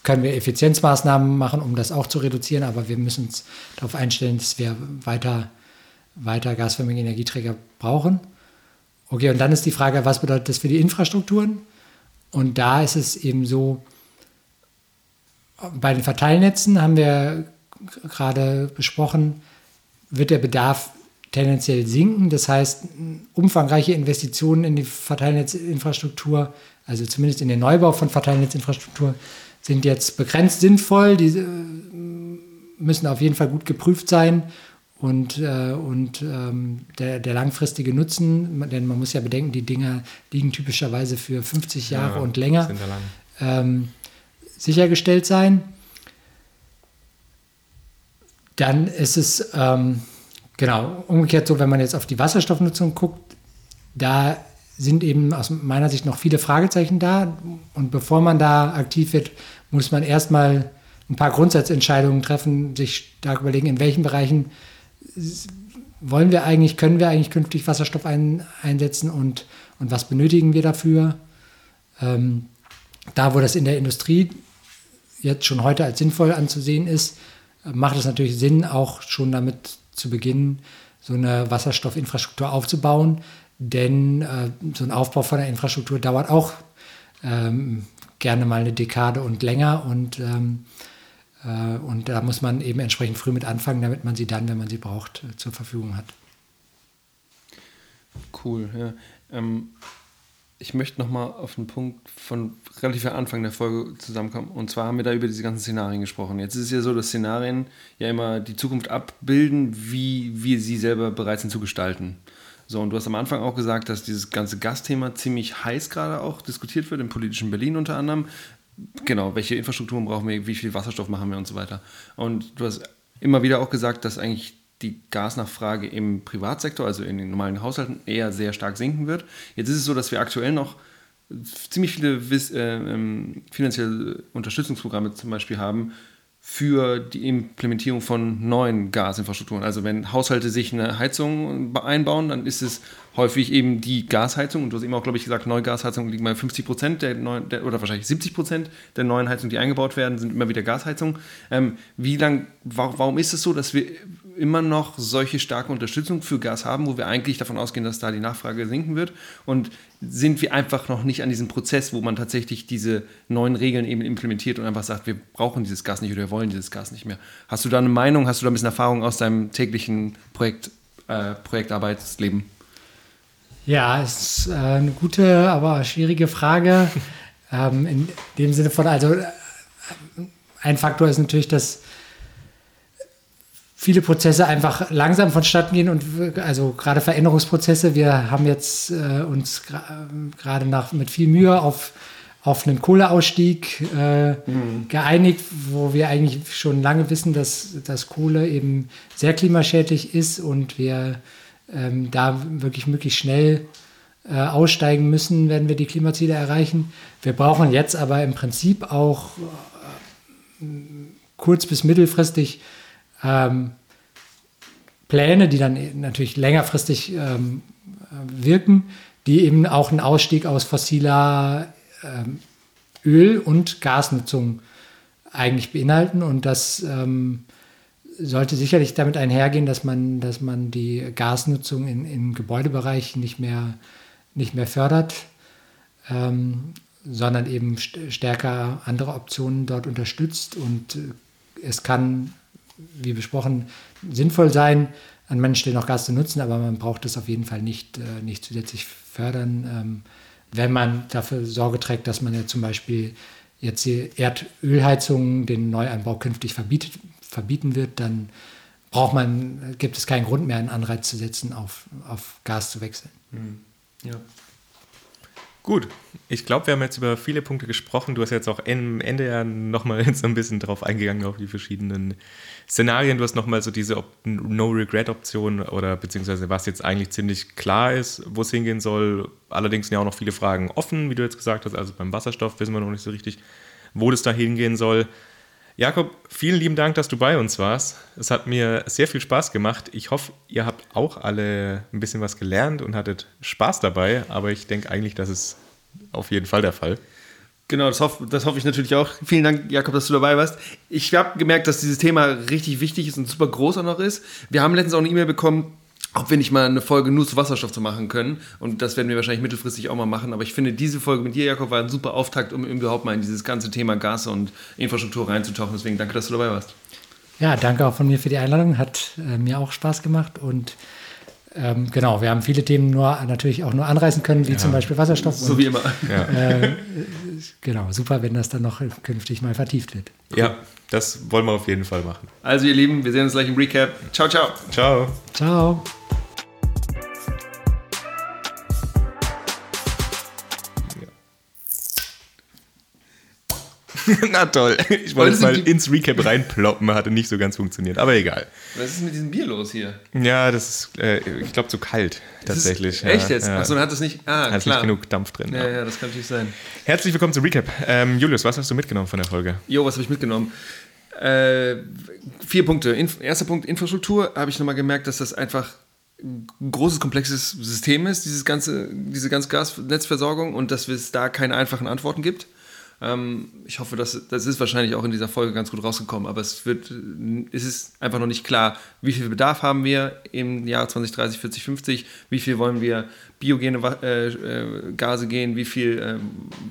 können wir Effizienzmaßnahmen machen, um das auch zu reduzieren, aber wir müssen uns darauf einstellen, dass wir weiter, weiter gasförmige Energieträger brauchen. Okay, und dann ist die Frage, was bedeutet das für die Infrastrukturen? Und da ist es eben so, bei den Verteilnetzen haben wir gerade besprochen, wird der Bedarf tendenziell sinken. Das heißt, umfangreiche Investitionen in die Verteilnetzinfrastruktur, also zumindest in den Neubau von Verteilnetzinfrastruktur, sind jetzt begrenzt sinnvoll. Die äh, müssen auf jeden Fall gut geprüft sein und, äh, und ähm, der, der, langfristige Nutzen, denn man muss ja bedenken, die Dinger liegen typischerweise für 50 Jahre ja, und länger ähm, sichergestellt sein. Dann ist es ähm, Genau, umgekehrt so, wenn man jetzt auf die Wasserstoffnutzung guckt, da sind eben aus meiner Sicht noch viele Fragezeichen da. Und bevor man da aktiv wird, muss man erstmal ein paar Grundsatzentscheidungen treffen, sich stark überlegen, in welchen Bereichen wollen wir eigentlich, können wir eigentlich künftig Wasserstoff ein, einsetzen und, und was benötigen wir dafür. Ähm, da, wo das in der Industrie jetzt schon heute als sinnvoll anzusehen ist, macht es natürlich Sinn, auch schon damit zu Beginn so eine Wasserstoffinfrastruktur aufzubauen, denn äh, so ein Aufbau von der Infrastruktur dauert auch ähm, gerne mal eine Dekade und länger und, ähm, äh, und da muss man eben entsprechend früh mit anfangen, damit man sie dann, wenn man sie braucht, äh, zur Verfügung hat. Cool, ja. Ähm, ich möchte nochmal auf einen Punkt von relativ Anfang der Folge zusammenkommen. Und zwar haben wir da über diese ganzen Szenarien gesprochen. Jetzt ist es ja so, dass Szenarien ja immer die Zukunft abbilden, wie wir sie selber bereit sind zu gestalten. So, und du hast am Anfang auch gesagt, dass dieses ganze Gasthema ziemlich heiß gerade auch diskutiert wird, im politischen Berlin unter anderem. Genau, welche Infrastrukturen brauchen wir, wie viel Wasserstoff machen wir und so weiter. Und du hast immer wieder auch gesagt, dass eigentlich die Gasnachfrage im Privatsektor, also in den normalen Haushalten, eher sehr stark sinken wird. Jetzt ist es so, dass wir aktuell noch ziemlich viele äh, ähm, finanzielle Unterstützungsprogramme zum Beispiel haben für die Implementierung von neuen Gasinfrastrukturen. Also wenn Haushalte sich eine Heizung einbauen, dann ist es häufig eben die Gasheizung. Und du hast eben auch, glaube ich, gesagt, neue Gasheizungen liegen bei 50 Prozent der, der, oder wahrscheinlich 70 Prozent der neuen Heizungen, die eingebaut werden, sind immer wieder Gasheizungen. Ähm, wie lang, warum ist es so, dass wir immer noch solche starke Unterstützung für Gas haben, wo wir eigentlich davon ausgehen, dass da die Nachfrage sinken wird? Und sind wir einfach noch nicht an diesem Prozess, wo man tatsächlich diese neuen Regeln eben implementiert und einfach sagt, wir brauchen dieses Gas nicht oder wir wollen dieses Gas nicht mehr? Hast du da eine Meinung, hast du da ein bisschen Erfahrung aus deinem täglichen Projekt, äh, Projektarbeitsleben? Ja, ist äh, eine gute, aber schwierige Frage. ähm, in dem Sinne von, also äh, ein Faktor ist natürlich, dass viele Prozesse einfach langsam vonstatten gehen und also gerade Veränderungsprozesse. Wir haben jetzt äh, uns gerade nach mit viel Mühe auf auf einen Kohleausstieg äh, mhm. geeinigt, wo wir eigentlich schon lange wissen, dass, dass Kohle eben sehr klimaschädlich ist und wir ähm, da wirklich möglichst schnell äh, aussteigen müssen, wenn wir die Klimaziele erreichen. Wir brauchen jetzt aber im Prinzip auch äh, kurz- bis mittelfristig ähm, Pläne, die dann natürlich längerfristig ähm, wirken, die eben auch einen Ausstieg aus fossiler ähm, Öl- und Gasnutzung eigentlich beinhalten. Und das ähm, sollte sicherlich damit einhergehen, dass man, dass man die Gasnutzung in, im Gebäudebereich nicht mehr, nicht mehr fördert, ähm, sondern eben st stärker andere Optionen dort unterstützt. Und äh, es kann, wie besprochen, sinnvoll sein, an manchen Stellen auch Gas zu nutzen, aber man braucht es auf jeden Fall nicht, äh, nicht zusätzlich fördern, ähm, wenn man dafür Sorge trägt, dass man ja zum Beispiel jetzt die Erdölheizungen den Neuanbau künftig verbietet, verbieten wird, dann braucht man, gibt es keinen Grund mehr, einen Anreiz zu setzen, auf, auf Gas zu wechseln. Mhm. Ja. Gut, ich glaube, wir haben jetzt über viele Punkte gesprochen. Du hast jetzt auch am Ende ja nochmal so ein bisschen drauf eingegangen, auf die verschiedenen Szenarien. Du hast nochmal so diese No-Regret-Option oder beziehungsweise was jetzt eigentlich ziemlich klar ist, wo es hingehen soll. Allerdings sind ja auch noch viele Fragen offen, wie du jetzt gesagt hast. Also beim Wasserstoff wissen wir noch nicht so richtig, wo das da hingehen soll. Jakob, vielen lieben Dank, dass du bei uns warst. Es hat mir sehr viel Spaß gemacht. Ich hoffe, ihr habt auch alle ein bisschen was gelernt und hattet Spaß dabei, aber ich denke eigentlich, das ist auf jeden Fall der Fall. Genau, das hoffe, das hoffe ich natürlich auch. Vielen Dank, Jakob, dass du dabei warst. Ich habe gemerkt, dass dieses Thema richtig wichtig ist und super groß auch noch ist. Wir haben letztens auch eine E-Mail bekommen, ob wir nicht mal eine Folge nur zu Wasserstoff zu machen können. Und das werden wir wahrscheinlich mittelfristig auch mal machen. Aber ich finde, diese Folge mit dir, Jakob, war ein super Auftakt, um überhaupt mal in dieses ganze Thema Gas und Infrastruktur reinzutauchen. Deswegen danke, dass du dabei warst. Ja, danke auch von mir für die Einladung. Hat äh, mir auch Spaß gemacht. Und ähm, genau, wir haben viele Themen nur natürlich auch nur anreißen können, wie ja. zum Beispiel Wasserstoff. So und, wie immer. Ja. Äh, genau, super, wenn das dann noch künftig mal vertieft wird. Ja, das wollen wir auf jeden Fall machen. Also ihr Lieben, wir sehen uns gleich im Recap. Ciao, ciao. Ciao. Ciao. Na toll. Ich wollte es mal ins Recap reinploppen, hatte nicht so ganz funktioniert, aber egal. Was ist mit diesem Bier los hier? Ja, das ist, äh, ich glaube, zu kalt tatsächlich. Ja, echt jetzt? Ja. Achso, dann hat das nicht. Ah, hat klar. nicht genug Dampf drin. Ja, ja, ja, das kann natürlich sein. Herzlich willkommen zum Recap. Ähm, Julius, was hast du mitgenommen von der Folge? Jo, was habe ich mitgenommen? Äh, vier Punkte. Inf erster Punkt: Infrastruktur. Habe ich nochmal gemerkt, dass das einfach ein großes, komplexes System ist, dieses ganze, diese ganze Gasnetzversorgung und dass es da keine einfachen Antworten gibt. Ähm, ich hoffe, dass das ist wahrscheinlich auch in dieser Folge ganz gut rausgekommen, aber es wird, es ist einfach noch nicht klar, wie viel Bedarf haben wir im Jahr 2030, 40, 50, wie viel wollen wir biogene äh, äh, Gase gehen, wie viel, äh,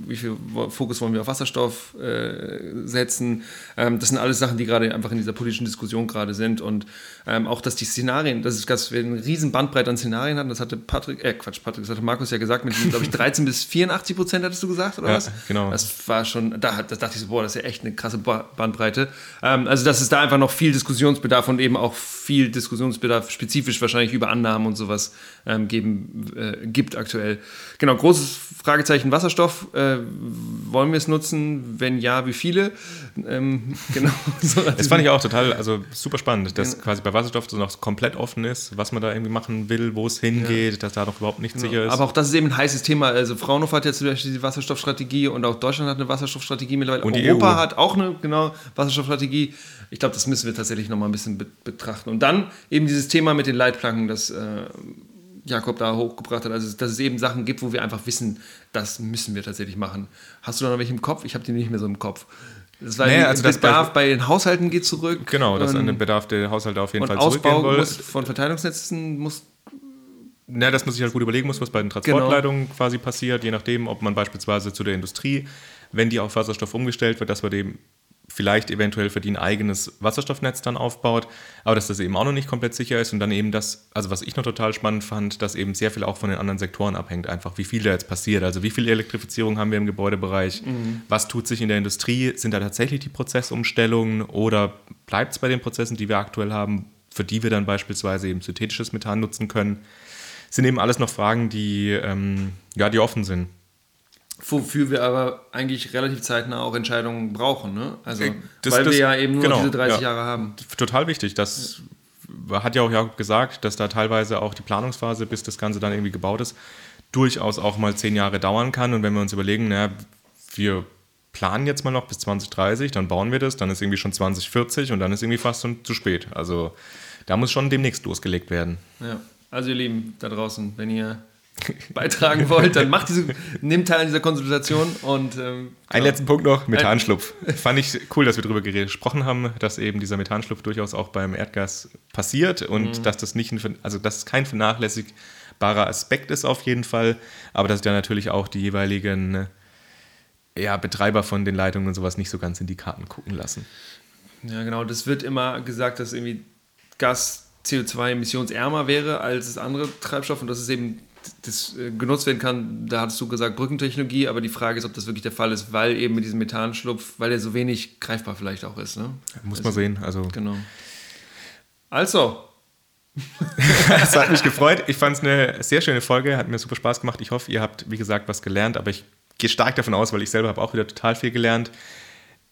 wie viel Fokus wollen wir auf Wasserstoff äh, setzen. Ähm, das sind alles Sachen, die gerade einfach in dieser politischen Diskussion gerade sind und ähm, auch, dass die Szenarien, dass, es, dass wir eine riesen Bandbreite an Szenarien hatten, das hatte Patrick, äh Quatsch, Patrick, das hatte Markus ja gesagt, mit glaube ich 13 bis 84 Prozent hattest du gesagt, oder ja, was? genau. Das war schon, da, da dachte ich so, boah, das ist ja echt eine krasse Bandbreite. Ähm, also, dass es da einfach noch viel Diskussionsbedarf und eben auch viel Diskussionsbedarf spezifisch wahrscheinlich über Annahmen und sowas ähm, geben äh, gibt aktuell. Genau, großes Fragezeichen Wasserstoff. Äh, wollen wir es nutzen? Wenn ja, wie viele? Ähm, genau. So das fand ich auch total, also super spannend, dass ja. quasi bei Wasserstoff so noch komplett offen ist, was man da irgendwie machen will, wo es hingeht, ja. dass da noch überhaupt nichts genau. sicher ist. Aber auch das ist eben ein heißes Thema. Also Fraunhofer hat jetzt zum Beispiel die Wasserstoffstrategie und auch Deutschland hat eine Wasserstoffstrategie mittlerweile. Und Europa EU. hat auch eine genau Wasserstoffstrategie. Ich glaube, das müssen wir tatsächlich noch mal ein bisschen be betrachten. Und dann eben dieses Thema mit den Leitplanken, das äh, Jakob da hochgebracht hat. Also, dass es eben Sachen gibt, wo wir einfach wissen, das müssen wir tatsächlich machen. Hast du da noch welche im Kopf? Ich habe die nicht mehr so im Kopf. Das war naja, also der Bedarf bei den Haushalten geht zurück. Genau, dass an den Bedarf der Haushalte auf jeden Fall Ausbau zurückgehen muss, von Verteilungsnetzen muss na, dass man sich halt gut überlegen muss, was bei den genau. Transportleitungen genau. quasi passiert, je nachdem, ob man beispielsweise zu der Industrie, wenn die auf Wasserstoff umgestellt wird, dass man dem vielleicht eventuell für die ein eigenes Wasserstoffnetz dann aufbaut, aber dass das eben auch noch nicht komplett sicher ist und dann eben das, also was ich noch total spannend fand, dass eben sehr viel auch von den anderen Sektoren abhängt, einfach wie viel da jetzt passiert, also wie viel Elektrifizierung haben wir im Gebäudebereich, mhm. was tut sich in der Industrie, sind da tatsächlich die Prozessumstellungen oder bleibt es bei den Prozessen, die wir aktuell haben, für die wir dann beispielsweise eben synthetisches Methan nutzen können, sind eben alles noch Fragen, die, ähm, ja, die offen sind wofür wir aber eigentlich relativ zeitnah auch Entscheidungen brauchen. Ne? Also, äh, das, weil das, wir ja eben nur genau, diese 30 ja, Jahre haben. Total wichtig. Das hat ja auch Jakob gesagt, dass da teilweise auch die Planungsphase, bis das Ganze dann irgendwie gebaut ist, durchaus auch mal zehn Jahre dauern kann. Und wenn wir uns überlegen, naja, wir planen jetzt mal noch bis 2030, dann bauen wir das, dann ist irgendwie schon 2040 und dann ist irgendwie fast schon zu spät. Also da muss schon demnächst losgelegt werden. Ja, also ihr Lieben da draußen, wenn ihr beitragen wollt, dann macht diese, nehmt teil an dieser Konsultation und ähm, Einen letzten Punkt noch, Methanschlupf. Fand ich cool, dass wir darüber gesprochen haben, dass eben dieser Methanschlupf durchaus auch beim Erdgas passiert und dass das nicht ein, also dass es kein vernachlässigbarer Aspekt ist auf jeden Fall, aber dass da natürlich auch die jeweiligen ja, Betreiber von den Leitungen und sowas nicht so ganz in die Karten gucken lassen. Ja, genau. Das wird immer gesagt, dass irgendwie Gas CO2 emissionsärmer wäre als das andere Treibstoff und dass es eben das äh, genutzt werden kann. Da hattest du gesagt Brückentechnologie, aber die Frage ist, ob das wirklich der Fall ist, weil eben mit diesem Methanschlupf, weil er so wenig greifbar vielleicht auch ist. Ne? Muss man sehen. Also Genau. Also, Es hat mich gefreut. Ich fand es eine sehr schöne Folge, hat mir super Spaß gemacht. Ich hoffe, ihr habt, wie gesagt, was gelernt, aber ich gehe stark davon aus, weil ich selber habe auch wieder total viel gelernt.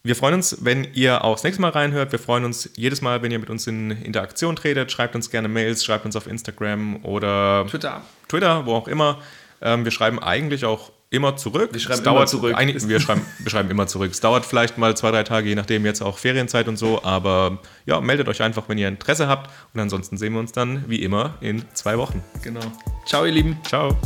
Wir freuen uns, wenn ihr auch das nächste Mal reinhört. Wir freuen uns jedes Mal, wenn ihr mit uns in Interaktion tretet. Schreibt uns gerne Mails, schreibt uns auf Instagram oder Twitter. Twitter, wo auch immer. Ähm, wir schreiben eigentlich auch immer zurück. Wir schreiben Es immer dauert zurück. Einig, wir, schreiben, wir schreiben immer zurück. Es dauert vielleicht mal zwei, drei Tage, je nachdem jetzt auch Ferienzeit und so. Aber ja, meldet euch einfach, wenn ihr Interesse habt. Und ansonsten sehen wir uns dann wie immer in zwei Wochen. Genau. Ciao, ihr Lieben. Ciao.